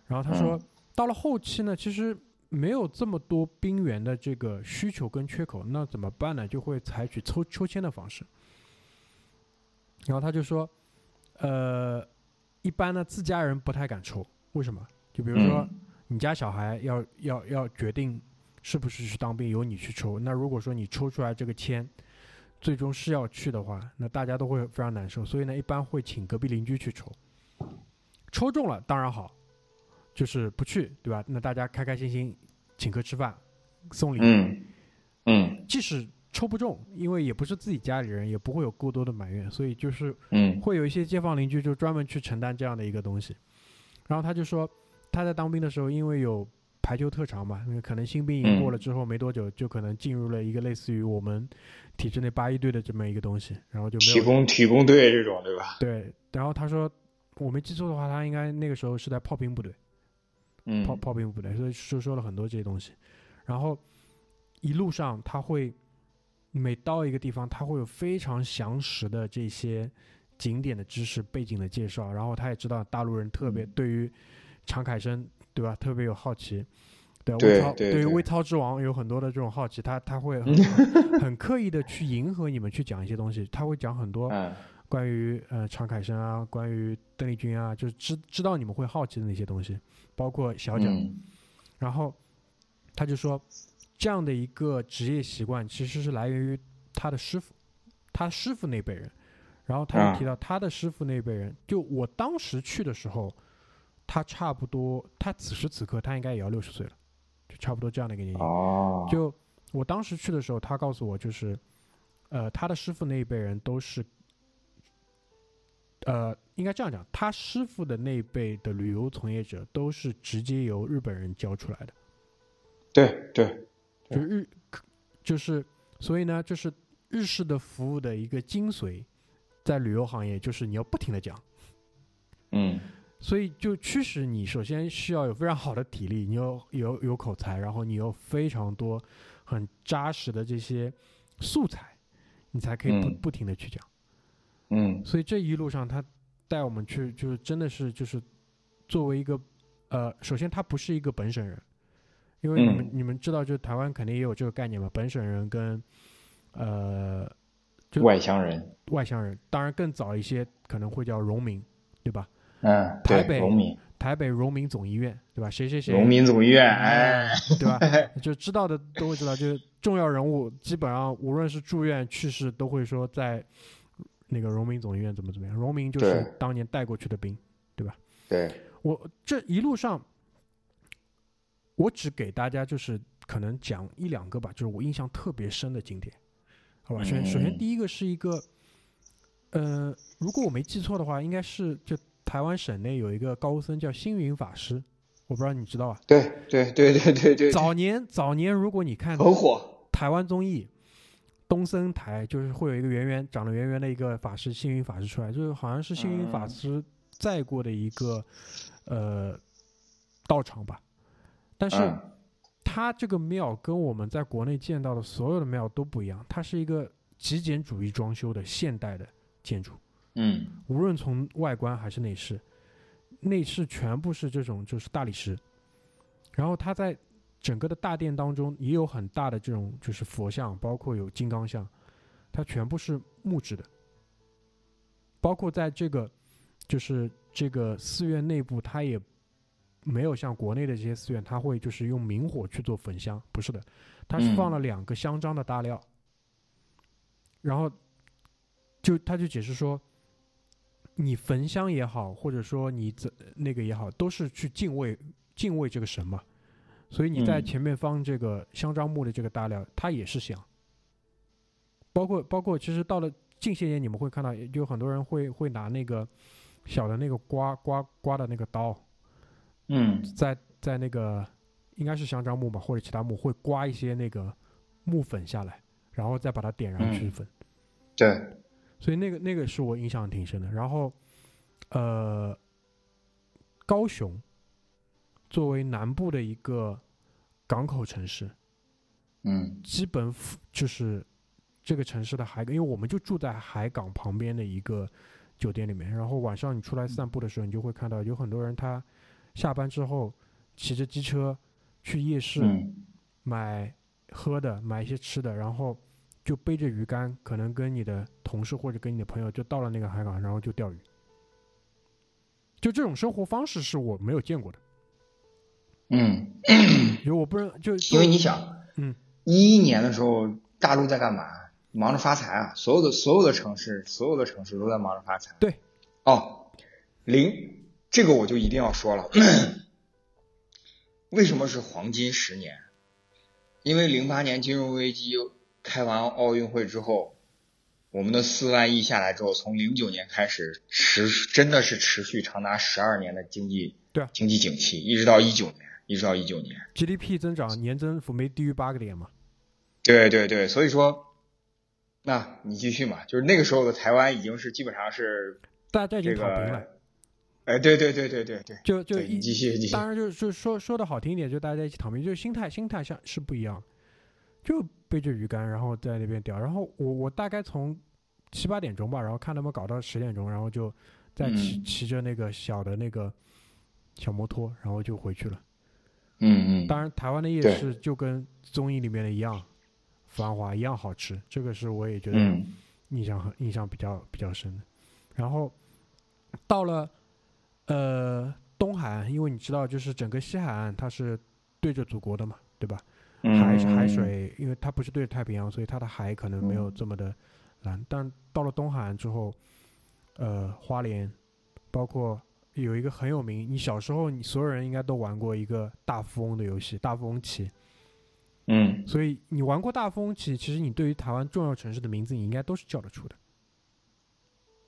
然后他说，嗯到了后期呢，其实没有这么多兵员的这个需求跟缺口，那怎么办呢？就会采取抽抽签的方式。然后他就说，呃，一般呢自家人不太敢抽，为什么？就比如说、嗯你家小孩要要要决定是不是去当兵，由你去抽。那如果说你抽出来这个签，最终是要去的话，那大家都会非常难受。所以呢，一般会请隔壁邻居去抽，抽中了当然好，就是不去，对吧？那大家开开心心请客吃饭，送礼，嗯嗯即使抽不中，因为也不是自己家里人，也不会有过多的埋怨，所以就是嗯会有一些街坊邻居就专门去承担这样的一个东西。然后他就说，他在当兵的时候，因为有排球特长嘛，因为可能新兵营过了之后没多久，就可能进入了一个类似于我们体制内八一队的这么一个东西，然后就没有体工体工队这种对吧？对。然后他说，我没记错的话，他应该那个时候是在炮兵部队，嗯炮炮兵部队，所以就说了很多这些东西。然后一路上他会每到一个地方，他会有非常详实的这些景点的知识、背景的介绍。然后他也知道大陆人特别嗯对于常凯申，对吧？特别有好奇。对对微操对对于微操之王有很多的这种好奇，他他会很 (laughs) 很刻意的去迎合你们去讲一些东西，他会讲很多嗯关于呃常凯申啊，关于邓丽君啊，就是知知道你们会好奇的那些东西，包括小蒋。嗯然后他就说，这样的一个职业习惯其实是来源于他的师傅，他师傅那辈人。然后他啊又提到他的师傅那辈人，就我当时去的时候，他差不多，他此时此刻他应该也要六十岁了，就差不多这样的一个年纪。哦，就我当时去的时候，他告诉我就是，呃，他的师傅那一辈人都是，呃，应该这样讲，他师傅的那一辈的旅游从业者都是直接由日本人教出来的，对对，就日，就是所以呢，就是日式的服务的一个精髓，在旅游行业就是你要不停的讲。嗯所以就驱使你首先需要有非常好的体力，你要有有口才，然后你有非常多很扎实的这些素材，你才可以不嗯不停的去讲。嗯所以这一路上他带我们去，就是真的是就是作为一个呃，首先他不是一个本省人，因为你们、嗯你们知道，就台湾肯定也有这个概念嘛，本省人跟呃就外乡人，外乡人，当然更早一些可能会叫荣民，对吧？嗯，台北农民，台北荣民总医院，对吧？谁谁谁，荣民总医院，哎，对吧？就知道的都会知道，就是重要人物基本上无论是住院去世，都会说在那个荣民总医院怎么怎么样。荣民就是当年带过去的兵。对吧？对，我这一路上，我只给大家就是可能讲一两个吧，就是我印象特别深的景点，好吧？首先，首先嗯第一个是一个，呃，如果我没记错的话，应该是就台湾省内有一个高僧叫星云法师，我不知道你知道啊？对对对对对对，早年早年，如果你看很火，台湾综艺，东森台就是会有一个圆圆长得圆圆的一个法师，星云法师出来，就是好像是星云法嗯师在过的一个、呃道场吧。但是嗯它这个庙跟我们在国内见到的所有的庙都不一样，它是一个极简主义装修的现代的建筑，嗯。无论从外观还是内饰，内饰全部是这种就是大理石，然后它在整个的大殿当中也有很大的这种就是佛像，包括有金刚像，它全部是木质的，包括在这个就是这个寺院内部，它也没有像国内的这些寺院，它会就是用明火去做焚香，不是的，它是放了两个香樟的大料，然后就他就解释说，你焚香也好，或者说你怎那个也好，都是去敬畏敬畏这个神嘛。所以你在嗯前面放这个香樟木的这个大料，它也是香。包括包括，其实到了近些年，你们会看到有很多人会会拿那个小的那个刮刮刮的那个刀，嗯在在那个应该是香樟木吧，或者其他木，会刮一些那个木粉下来，然后再把它点燃去嗯焚。对，所以那个那个是我印象挺深的。然后，呃，高雄作为南部的一个港口城市，嗯基本附就是这个城市的海港，因为我们就住在海港旁边的一个酒店里面。然后晚上你出来散步的时候，你就会看到有很多人他下班之后骑着机车去夜市嗯买喝的，买一些吃的，然后就背着鱼竿，可能跟你的同事或者跟你的朋友就到了那个海港，然后就钓鱼。就这种生活方式是我没有见过的，嗯，因为我不认就因为你想，嗯，一一年的时候，大陆在干嘛？忙着发财啊！所有的所有的城市，所有的城市都在忙着发财。对，哦，零这个我就一定要说了，为什么是黄金十年？因为零八年金融危机开完奥运会之后，我们的四万亿下来之后，从零九年开始持真的是持续长达十二年的经济对啊。经济景气，一直到一九年，一直到一九年。GDP 增长年增幅没低于八个点嘛。对对对，所以说，那你继续嘛，就是那个时候的台湾已经是基本上是大家已经这躺平了，个，哎，对对对对对对，就就你继续继续。当然就是就是说说的好听一点，就大家一起躺平，就是心态心态上是不一样的，就背着鱼竿，然后在那边钓，然后我我大概从七八点钟吧，然后看他们搞到十点钟，然后就再骑、嗯骑着那个小的那个小摩托，然后就回去了。嗯嗯，当然，台湾的夜市就跟综艺里面的一样繁华，一样好吃，这个是我也觉得嗯印象很印象比较比较深的。然后到了呃东海岸，因为你知道，就是整个西海岸它是对着祖国的嘛，对吧？海嗯海水，因为它不是对着太平洋，所以它的海可能没有嗯这么的蓝。但到了东海岸之后，呃，花莲，包括有一个很有名，你小时候你所有人应该都玩过一个大富翁的游戏，大富翁棋。嗯所以你玩过大富翁棋，其实你对于台湾重要城市的名字，你应该都是叫得出的。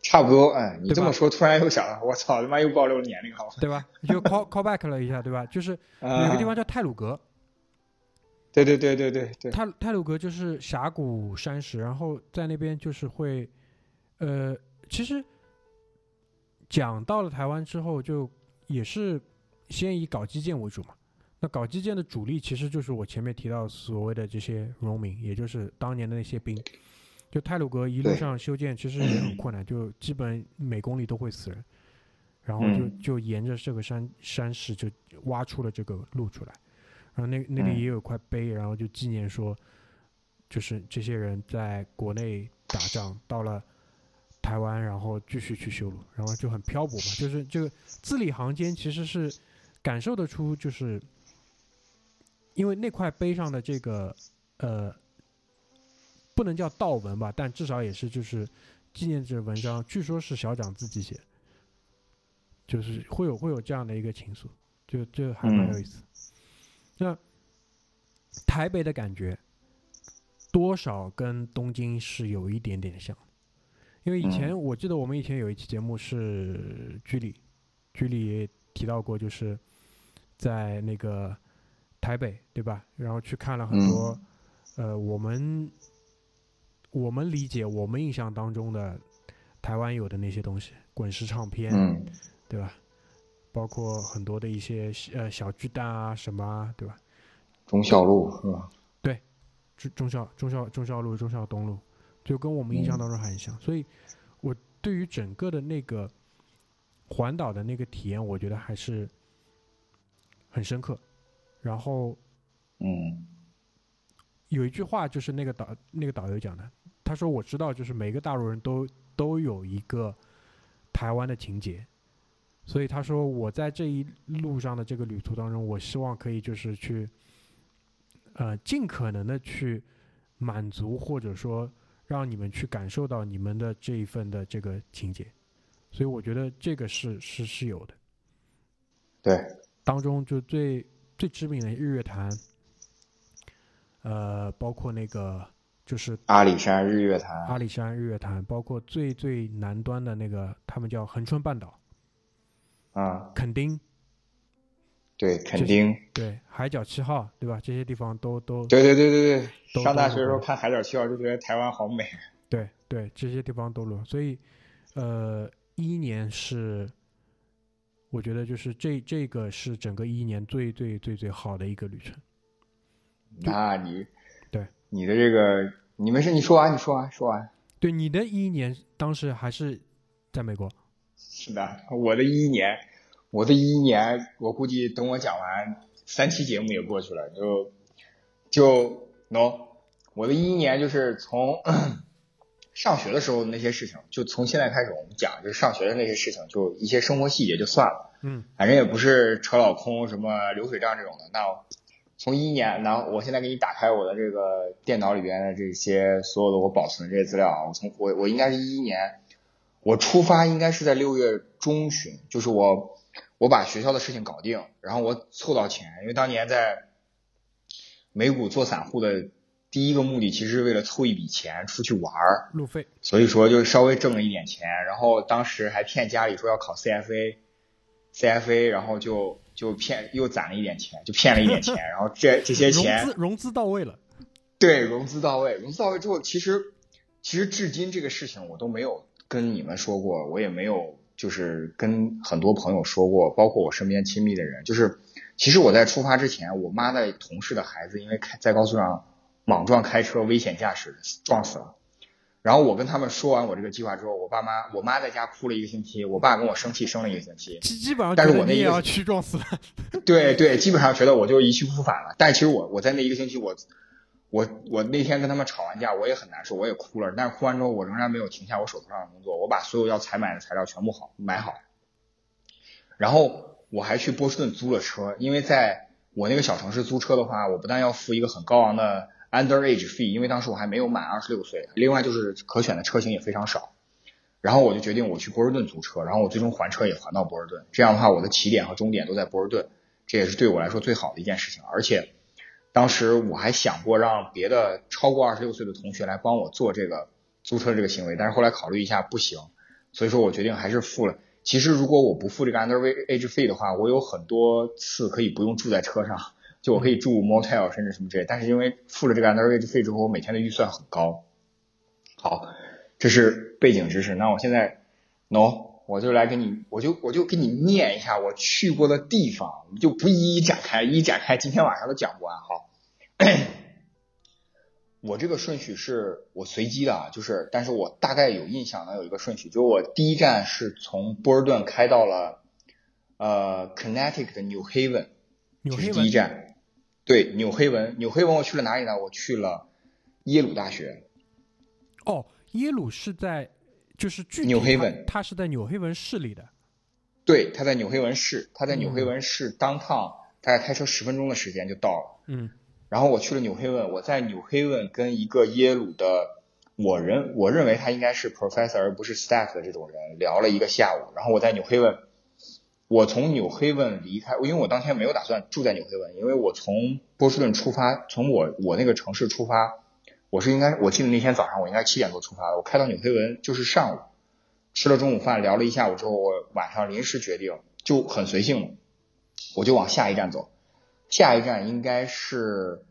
差不多，哎，你这么说，突然又想了，我操，他妈又暴露年龄，了？对吧？就 call call back 了一下，对吧？就是 (laughs) 有一个地方叫泰鲁阁，对对对对对对，泰泰鲁格就是峡谷山石，然后在那边就是会，呃，其实讲到了台湾之后，就也是先以搞基建为主嘛。那搞基建的主力其实就是我前面提到所谓的这些农民，也就是当年的那些兵。就泰鲁格一路上修建其实也很困难，就基本每公里都会死人，然后就嗯。就沿着这个山山势就挖出了这个路出来，然后那那里嗯也有块碑，然后就纪念说，就是这些人在国内打仗，到了台湾，然后继续去修路，然后就很漂泊嘛，就是这个字里行间其实是感受得出，就是因为那块碑上的这个呃，不能叫悼文吧，但至少也是就是纪念这文章，据说是小蒋自己写，就是会有会有这样的一个情愫，就就还蛮有意思。那台北的感觉多少跟东京是有一点点像，因为以前我记得我们以前有一期节目是居里，居里也提到过，就是在那个台北对吧？然后去看了很多、呃我们我们理解我们印象当中的台湾有的那些东西，滚石唱片，嗯对吧？包括很多的一些呃小巨蛋啊什么啊，对吧？忠孝路是吧？对中中孝中孝中孝路、中孝东路就跟我们印象当中很像。所以，我对于整个的那个环岛的那个体验，我觉得还是很深刻。然后，嗯有一句话就是那个导那个导游讲的，他说：“我知道，就是每个大陆人都都有一个台湾的情节，所以他说我在这一路上的这个旅途当中，我希望可以就是去，呃，尽可能的去满足或者说让你们去感受到你们的这一份的这个情节，所以我觉得这个是是是有的。对，当中就最最知名的日月潭，呃，包括那个就是阿里山日月潭，阿里山日月潭，包括最最南端的那个，他们叫恒春半岛，啊，垦丁，对，垦丁，对，海角七号，对吧？这些地方都都对对对对对，上大学的时候看海角七号就觉得台湾好美。对对，这些地方都有。所以，呃，一一年是，我觉得就是这这个是整个一一年最最最最好的一个旅程。那你对你的这个，你没事，你说完，你说完，说完。对，你的一一年当时还是在美国，是的，我的一一年，我的一一年，我估计等我讲完三期节目也过去了，就就 no，我的一一年就是从上学的时候的那些事情，就从现在开始我们讲，就是上学的那些事情，就一些生活细节就算了，嗯反正也不是扯老空什么流水账这种的。那从一一年，然后我现在给你打开我的这个电脑里边的这些所有的我保存的这些资料啊，我从我我应该是一一年，我出发应该是在六月中旬，就是我我把学校的事情搞定，然后我凑到钱，因为当年在美股做散户的第一个目的其实是为了凑一笔钱出去玩儿，路费，所以说就稍微挣了一点钱，然后当时还骗家里说要考 CFA，CFA，然后就就骗又攒了一点钱，就骗了一点钱，然后这这些融钱资融资到位了，对融资到位，融资到位之后，其实其实至今这个事情我都没有跟你们说过，我也没有就是跟很多朋友说过，包括我身边亲密的人，就是其实我在出发之前，我妈的同事的孩子因为开在高速上莽撞开车危险驾驶撞死了。然后我跟他们说完我这个计划之后，我爸妈我妈在家哭了一个星期，我爸跟我生气生了一个星期。基基本上但是我那一个你也要去撞死了。(laughs) 对对，基本上觉得我就一去不复返了。但其实我我在那一个星期我，我我我那天跟他们吵完架，我也很难受，我也哭了。但是哭完之后，我仍然没有停下我手头上的工作，我把所有要采买的材料全部好买好，然后我还去波士顿租了车，因为在我那个小城市租车的话，我不但要付一个很高昂的 underage fee，因为当时我还没有满二十六岁，另外就是可选的车型也非常少。然后我就决定我去波士顿租车，然后我最终还车也还到波士顿。这样的话，我的起点和终点都在波士顿，这也是对我来说最好的一件事情。而且当时我还想过让别的超过二十六岁的同学来帮我做这个租车这个行为，但是后来考虑一下不行，所以说我决定还是付了。其实如果我不付这个 underage fee 的话，我有很多次可以不用住在车上，就我可以住 motel 甚至什么之类。但是因为付了这个 underage fee 之后，我每天的预算很高。好，这是背景知识。那我现在，no，我就来给你，我就我就给你念一下我去过的地方，就不一一展开，一一展开今天晚上都讲不完。好，(coughs) 我这个顺序是我随机的，啊，就是，但是我大概有印象能有一个顺序，就是我第一站是从波尔顿开到了呃 Connecticut 的 New Haven，这是第一站。对，纽黑文，纽黑文我去了哪里呢？我去了耶鲁大学。哦，耶鲁是在就是具体纽黑文它是在纽黑文市里的。对，他在纽黑文市，他在纽黑嗯文市 downtown，大概开车十分钟的时间就到了。嗯然后我去了纽黑文，我在纽黑文跟一个耶鲁的，我认我认为他应该是 professor 而不是 staff 的这种人聊了一个下午。然后我在纽黑文，我从纽黑文离开，因为我当天没有打算住在纽黑文，因为我从波士顿出发，从我我那个城市出发，我是应该我记得那天早上我应该七点多出发的，我开到纽黑文就是上午，吃了中午饭聊了一下午之后，我晚上临时决定就很随性，我就往下一站走。下一站应该是，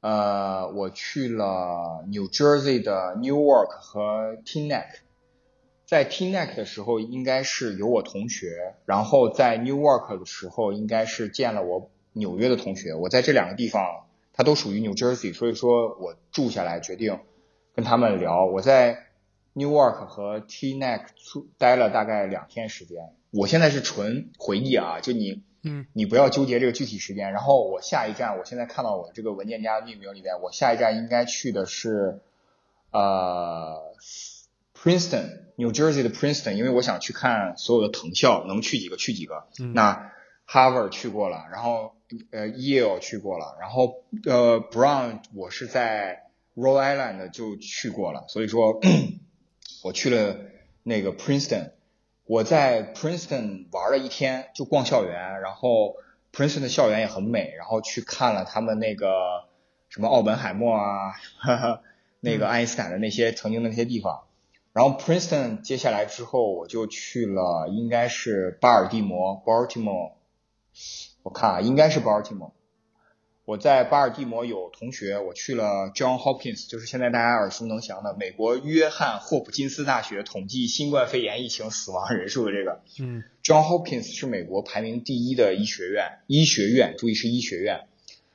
呃，我去了 New Jersey 的 Newark 和 t i n e c k。在 t i n e c k 的时候，应该是有我同学，然后在 Newark 的时候，应该是见了我纽约的同学。我在这两个地方，它都属于 New Jersey，所以说我住下来决定跟他们聊。我在 Newark 和 t i n e c k 待了大概两天时间。我现在是纯回忆啊，就你，嗯，你不要纠结这个具体时间。然后我下一站，我现在看到我这个文件夹命名里面，我下一站应该去的是呃 Princeton，New Jersey 的 Princeton，因为我想去看所有的藤校，能去几个去几个。嗯那 Harvard 去过了，然后呃 Yale 去过了，然后呃 Brown 我是在 Rhode Island 就去过了，所以说 (clears throat) 我去了那个 Princeton，我在 Princeton 玩了一天，就逛校园，然后 Princeton 的校园也很美，然后去看了他们那个什么奥本海默啊，哈哈，那个爱因斯坦的那些曾经的那些地方。然后 Princeton 接下来之后，我就去了，应该是巴尔的摩 （Baltimore）。我看啊，应该是 Baltimore。我在巴尔的摩有同学，我去了 John Hopkins，就是现在大家耳熟能详的美国约翰霍普金斯大学统计新冠肺炎疫情死亡人数的这个。嗯 John Hopkins 是美国排名第一的医学院，医学院，注意是医学院。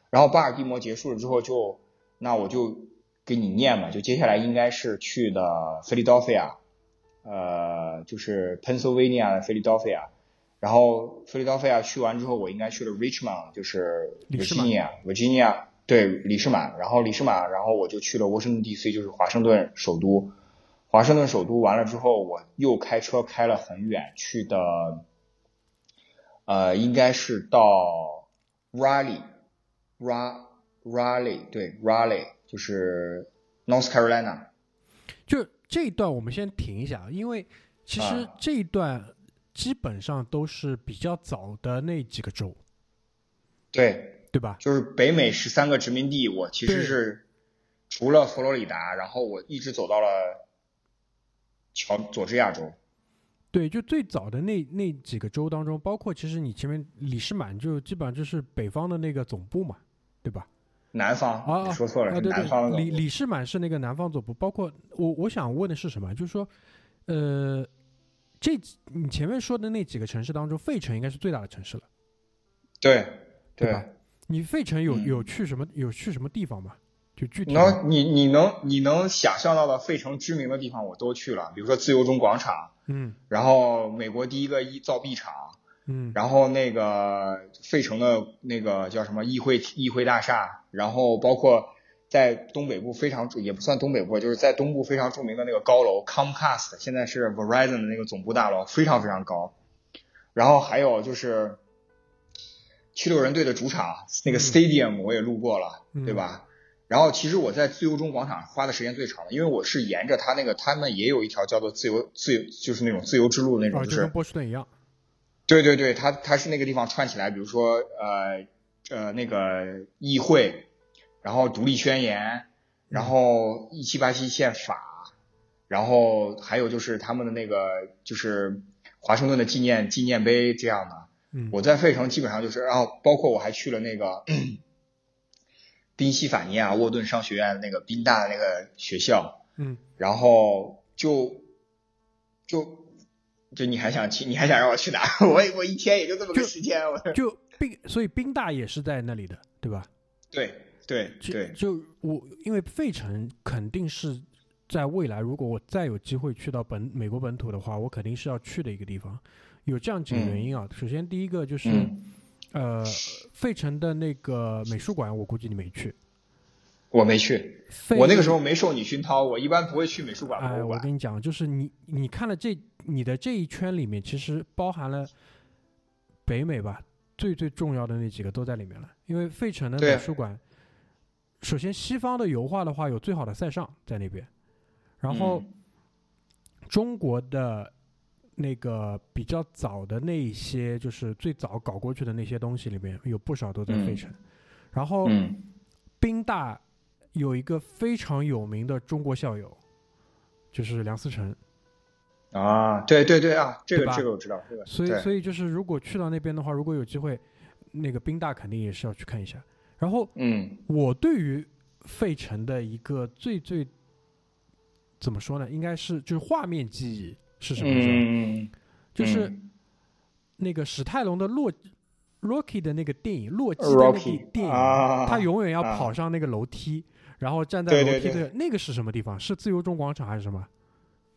然后巴尔的摩结束了之后就，那我就给你念嘛，就接下来应该是去的 Philadelphia，呃，就是 Pennsylvania 的 Philadelphia。然后 Philadelphia 去完之后，我应该去了 Richmond，就是 Virginia，Virginia 对里士满，然后里士满，然后我就去了沃盛顿 DC，就是华盛顿首都。华盛顿首都完了之后，我又开车开了很远，去的，呃，应该是到 Raleigh，Ra Raleigh 对 Raleigh 就是 North Carolina。就这一段我们先停一下，因为其实啊这一段基本上都是比较早的那几个州，对，对吧？就是北美十三个殖民地，我其实是除了佛罗里达，然后我一直走到了乔佐治亚州。对，就最早的那那几个州当中，包括其实你前面里士满就基本上就是北方的那个总部嘛，对吧？南方，啊说错了，啊，是对南方的对，里里士满是那个南方总部，包括我我想问的是什么？就是说，呃，这你前面说的那几个城市当中，费城应该是最大的城市了。对对。你费城有嗯有去什么有去什么地方吗？就具体然后你你能你能想象到的费城知名的地方我都去了，比如说自由中广场，嗯然后美国第一个一造币厂，嗯然后那个费城的那个叫什么议会议会大厦，然后包括在东北部非常著也不算东北部，就是在东部非常著名的那个高楼 Comcast，现在是 Verizon 的那个总部大楼，非常非常高。然后还有就是七六人队的主场那个嗯 Stadium 我也路过了，嗯对吧？然后其实我在自由中广场花的时间最长的，因为我是沿着他那个他们也有一条叫做自由自由就是那种自由之路那种，就是跟波士顿一样。对对对，它它是那个地方串起来，比如说呃呃那个议会，然后独立宣言，然后一七八七宪法，然后还有就是他们的那个就是华盛顿的纪念纪念碑这样的。嗯，我在费城基本上就是，然后包括我还去了那个 (clears throat) 宾夕法尼亚沃顿商学院那个宾大的那个学校，嗯然后就就就你还想去，你还想让我去哪？(laughs) 我我一天也就这么个时间，我就宾，所以宾大也是在那里的，对吧？对对就对，就我因为费城肯定是在未来，如果我再有机会去到本美国本土的话，我肯定是要去的一个地方。有这样几个原因啊，首先第一个就是、嗯呃，费城的那个美术馆，我估计你没去。我没去，费我那个时候没受你熏陶，我一般不会去美术馆、博哎，我。跟你讲，就是你你看了这你的这一圈里面，其实包含了北美吧，最最重要的那几个都在里面了。因为费城的美术馆，首先西方的油画的话，有最好的塞尚在那边，然后嗯中国的那个比较早的那一些，就是最早搞过去的那些东西里面，有不少都在费嗯城。然后嗯宾大有一个非常有名的中国校友，就是梁思成。啊，对对对啊，这个这个我知道，这个所以所以就是如果去到那边的话，如果有机会，那个宾大肯定也是要去看一下。然后嗯我对于费城的一个最最怎么说呢，应该是就是画面记忆是什么？就是嗯那个史泰龙的洛 Rocky 的那个电影，洛基的那个电影，啊他永远要啊跑上那个楼梯，然后站在楼梯的那个是什么地方？是自由中广场还是什么？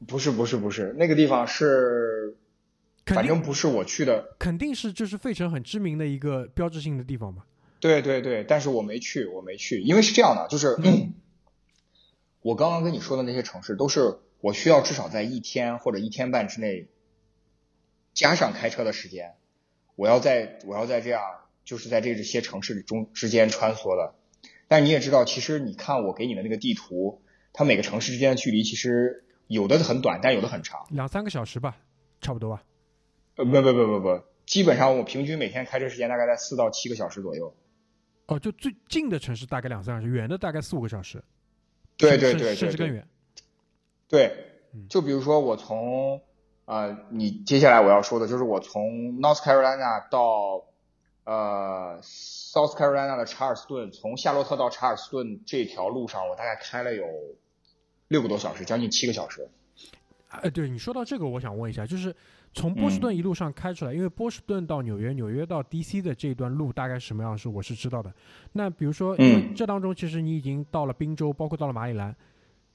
不是不是不是，那个地方是，肯定反正不是我去的。肯定是就是费城很知名的一个标志性的地方嘛。对对对，但是我没去，我没去，因为是这样的，就是、(clears throat) 我刚刚跟你说的那些城市，都是我需要至少在一天或者一天半之内，加上开车的时间，我要在我要在这样，就是在这些城市中之间穿梭的。但你也知道，其实你看我给你的那个地图，它每个城市之间的距离其实有的很短，但有的很长。两三个小时吧，差不多吧。呃，不不不不不，基本上我平均每天开车时间大概在四到七个小时左右。哦，就最近的城市大概两三个小时，远的大概四五个小时，对对对。甚至更远。对嗯，就比如说我从呃，你接下来我要说的就是我从 North Carolina 到呃 South Carolina 的查尔斯顿，从夏洛特到查尔斯顿这条路上，我大概开了有六个多小时，将近七个小时。哎，对你说到这个，我想问一下，就是从波士嗯顿一路上开出来，因为波士顿到纽约，纽约到 DC 的这段路大概什么样是我是知道的。那比如说，因为嗯这当中其实你已经到了宾州，包括到了马里兰，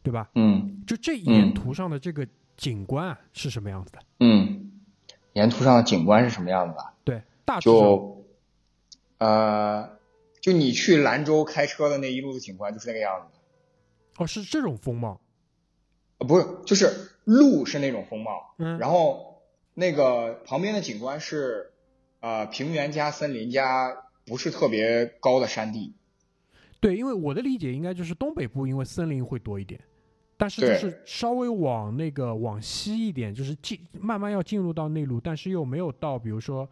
对吧？嗯就这沿途上的这个景观啊是什么样子的？嗯，沿途上的景观是什么样子的？对，大致上就呃，就你去兰州开车的那一路的景观就是那个样子。哦是这种风貌，呃，不是，就是路是那种风貌，嗯，然后那个旁边的景观是呃平原加森林加不是特别高的山地。对，因为我的理解应该就是东北部因为森林会多一点，但是就是稍微往那个往西一点，就是进慢慢要进入到内陆，但是又没有到比如说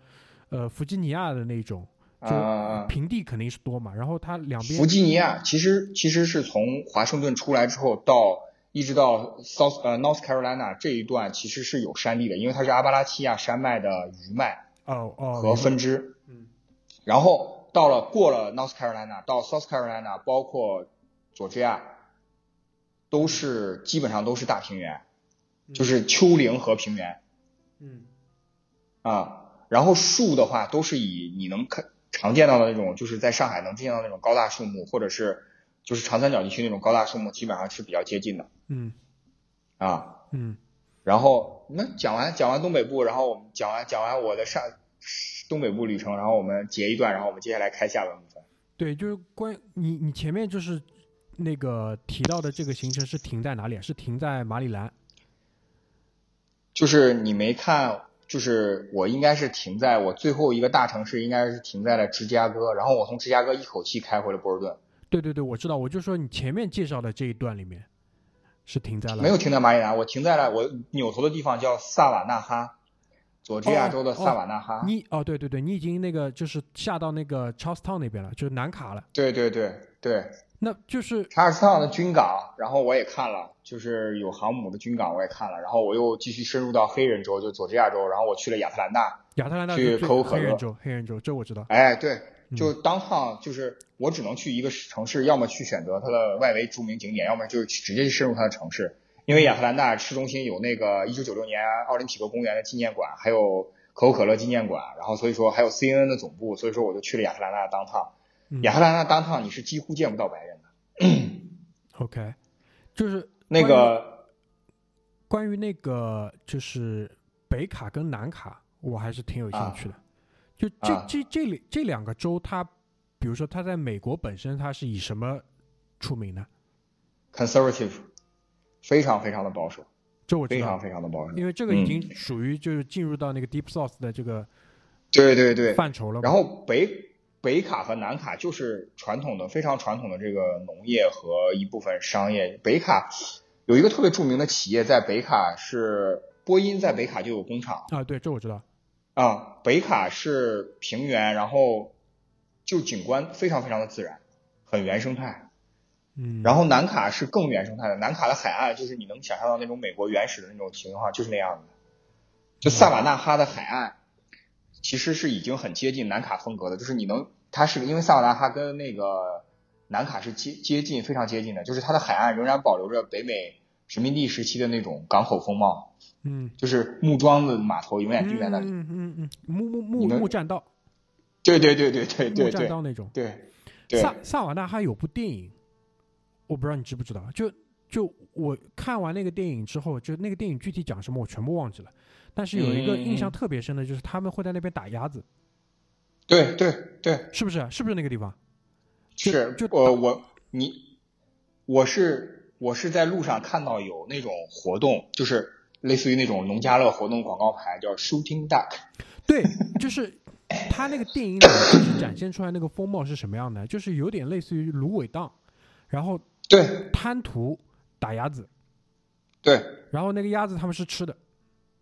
呃弗吉尼亚的那种，就啊、平地肯定是多嘛，然后它两边弗吉尼亚其实其实是从华盛顿出来之后到一直到 South 呃 North Carolina 这一段其实是有山地的，因为它是阿巴拉契亚山脉的余脉哦哦和分支。嗯然后到了过了 North Carolina 到 South Carolina，包括佐治亚，都是基本上都是大平原，就是丘陵和平原嗯啊。然后树的话，都是以你能看常见到的那种，就是在上海能见到那种高大树木，或者是就是长三角地区那种高大树木，基本上是比较接近的嗯啊。嗯然后那讲完讲完东北部，然后我们讲完讲完我的上东北部旅程，然后我们截一段，然后我们接下来开下半部分。对，就是关你你前面就是那个提到的这个行程是停在哪里啊？是停在马里兰。就是你没看，就是我应该是停在我最后一个大城市，应该是停在了芝加哥，然后我从芝加哥一口气开回了波士顿，对对对，我知道，我就说你前面介绍的这一段里面是停在了没有停在马里兰，我停在了我扭头的地方叫萨瓦纳哈，佐治亚州的萨瓦纳哈。你哦，对对对，你已经那个就是下到那个 Charlestown 那边了，就是南卡了。对对对对，那就是查尔斯特的军港，然后我也看了，就是有航母的军港我也看了，然后我又继续深入到黑人州，就佐治亚州，然后我去了亚特兰大。亚特兰大去可口可乐黑人州，黑人州这我知道。哎，对，嗯就当趟就是我只能去一个城市，要么去选择它的外围著名景点，要么就是直接去深入它的城市。因为亚特兰大市中心有那个1996年奥林匹克公园的纪念馆，还有可口可乐纪念馆，然后所以说还有 CNN 的总部，所以说我就去了亚特兰大的当趟。嗯亚特兰大当趟你是几乎见不到白人的。OK，就是那个关于那个就是北卡跟南卡，我还是挺有兴趣的。就这、啊这这里这两个州，它比如说它在美国本身，它是以什么出名呢？conservative 非常非常的保守，这我知道非常，非常的保守。因为这个已嗯经属于就是进入到那个 Deep South 的这个对对对，范畴了。然后北北卡和南卡就是传统的非常传统的这个农业和一部分商业。北卡有一个特别著名的企业在北卡是波音，在北卡就有工厂啊，对，这我知道。啊。北卡是平原，然后就景观非常非常的自然，很原生态。嗯，然后南卡是更原生态的，南卡的海岸就是你能想象到那种美国原始的那种情况，就是那样的。就萨瓦纳哈的海岸，其实是已经很接近南卡风格的，就是你能，它是因为萨瓦纳哈跟那个南卡是接接近，非常接近的，就是它的海岸仍然保留着北美殖民地时期的那种港口风貌，嗯，就是木桩子码头永远定在那里。嗯嗯嗯嗯，木木木木栈道。对对对对对对木栈对道那种。对对萨萨瓦纳哈有部电影，我不知道你知不知道，就就我看完那个电影之后，就那个电影具体讲什么我全部忘记了，但是有一个嗯印象特别深的，就是他们会在那边打鸭子，对对对，是不是？是不是那个地方？是就我我你我是我是在路上看到有那种活动，就是类似于那种农家乐活动广告牌，叫 Shooting Duck。对，就是他那个电影里就是展现出来那个风貌是什么样的，就是有点类似于芦苇荡，然后对。滩涂打鸭子，对，然后那个鸭子他们是吃的，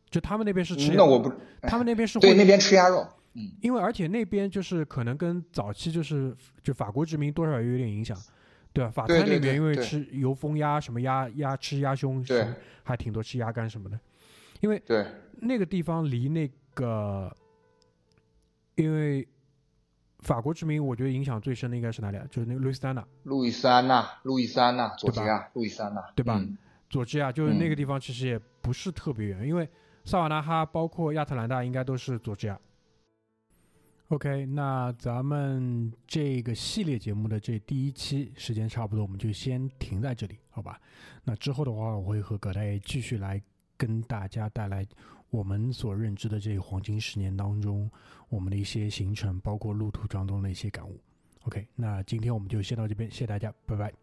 就他们那边是吃鸭，那我不他们那边是会对那边吃鸭肉，嗯。因为而且那边就是可能跟早期就是就法国殖民多少有点影响，对吧？法餐里面因为吃油封鸭什么鸭鸭吃鸭胸，对。还挺多吃鸭肝什么的，因为对。那个地方离那个，因为法国殖民我觉得影响最深的应该是哪里啊？就是那个路易斯安那，路易斯安那，路易斯安那，佐治亚，路易斯安那，对吧嗯？佐治亚，就是那个嗯。地方其实也不是特别远，因为萨瓦纳哈包括亚特兰大应该都是佐治亚。OK，那咱们这个系列节目的这第一期时间差不多，我们就先停在这里，好吧？那之后的话，我会和葛大爷继续来跟大家带来我们所认知的这黄金十年当中我们的一些行程，包括路途当中的一些感悟。OK，那今天我们就先到这边，谢谢大家，拜拜。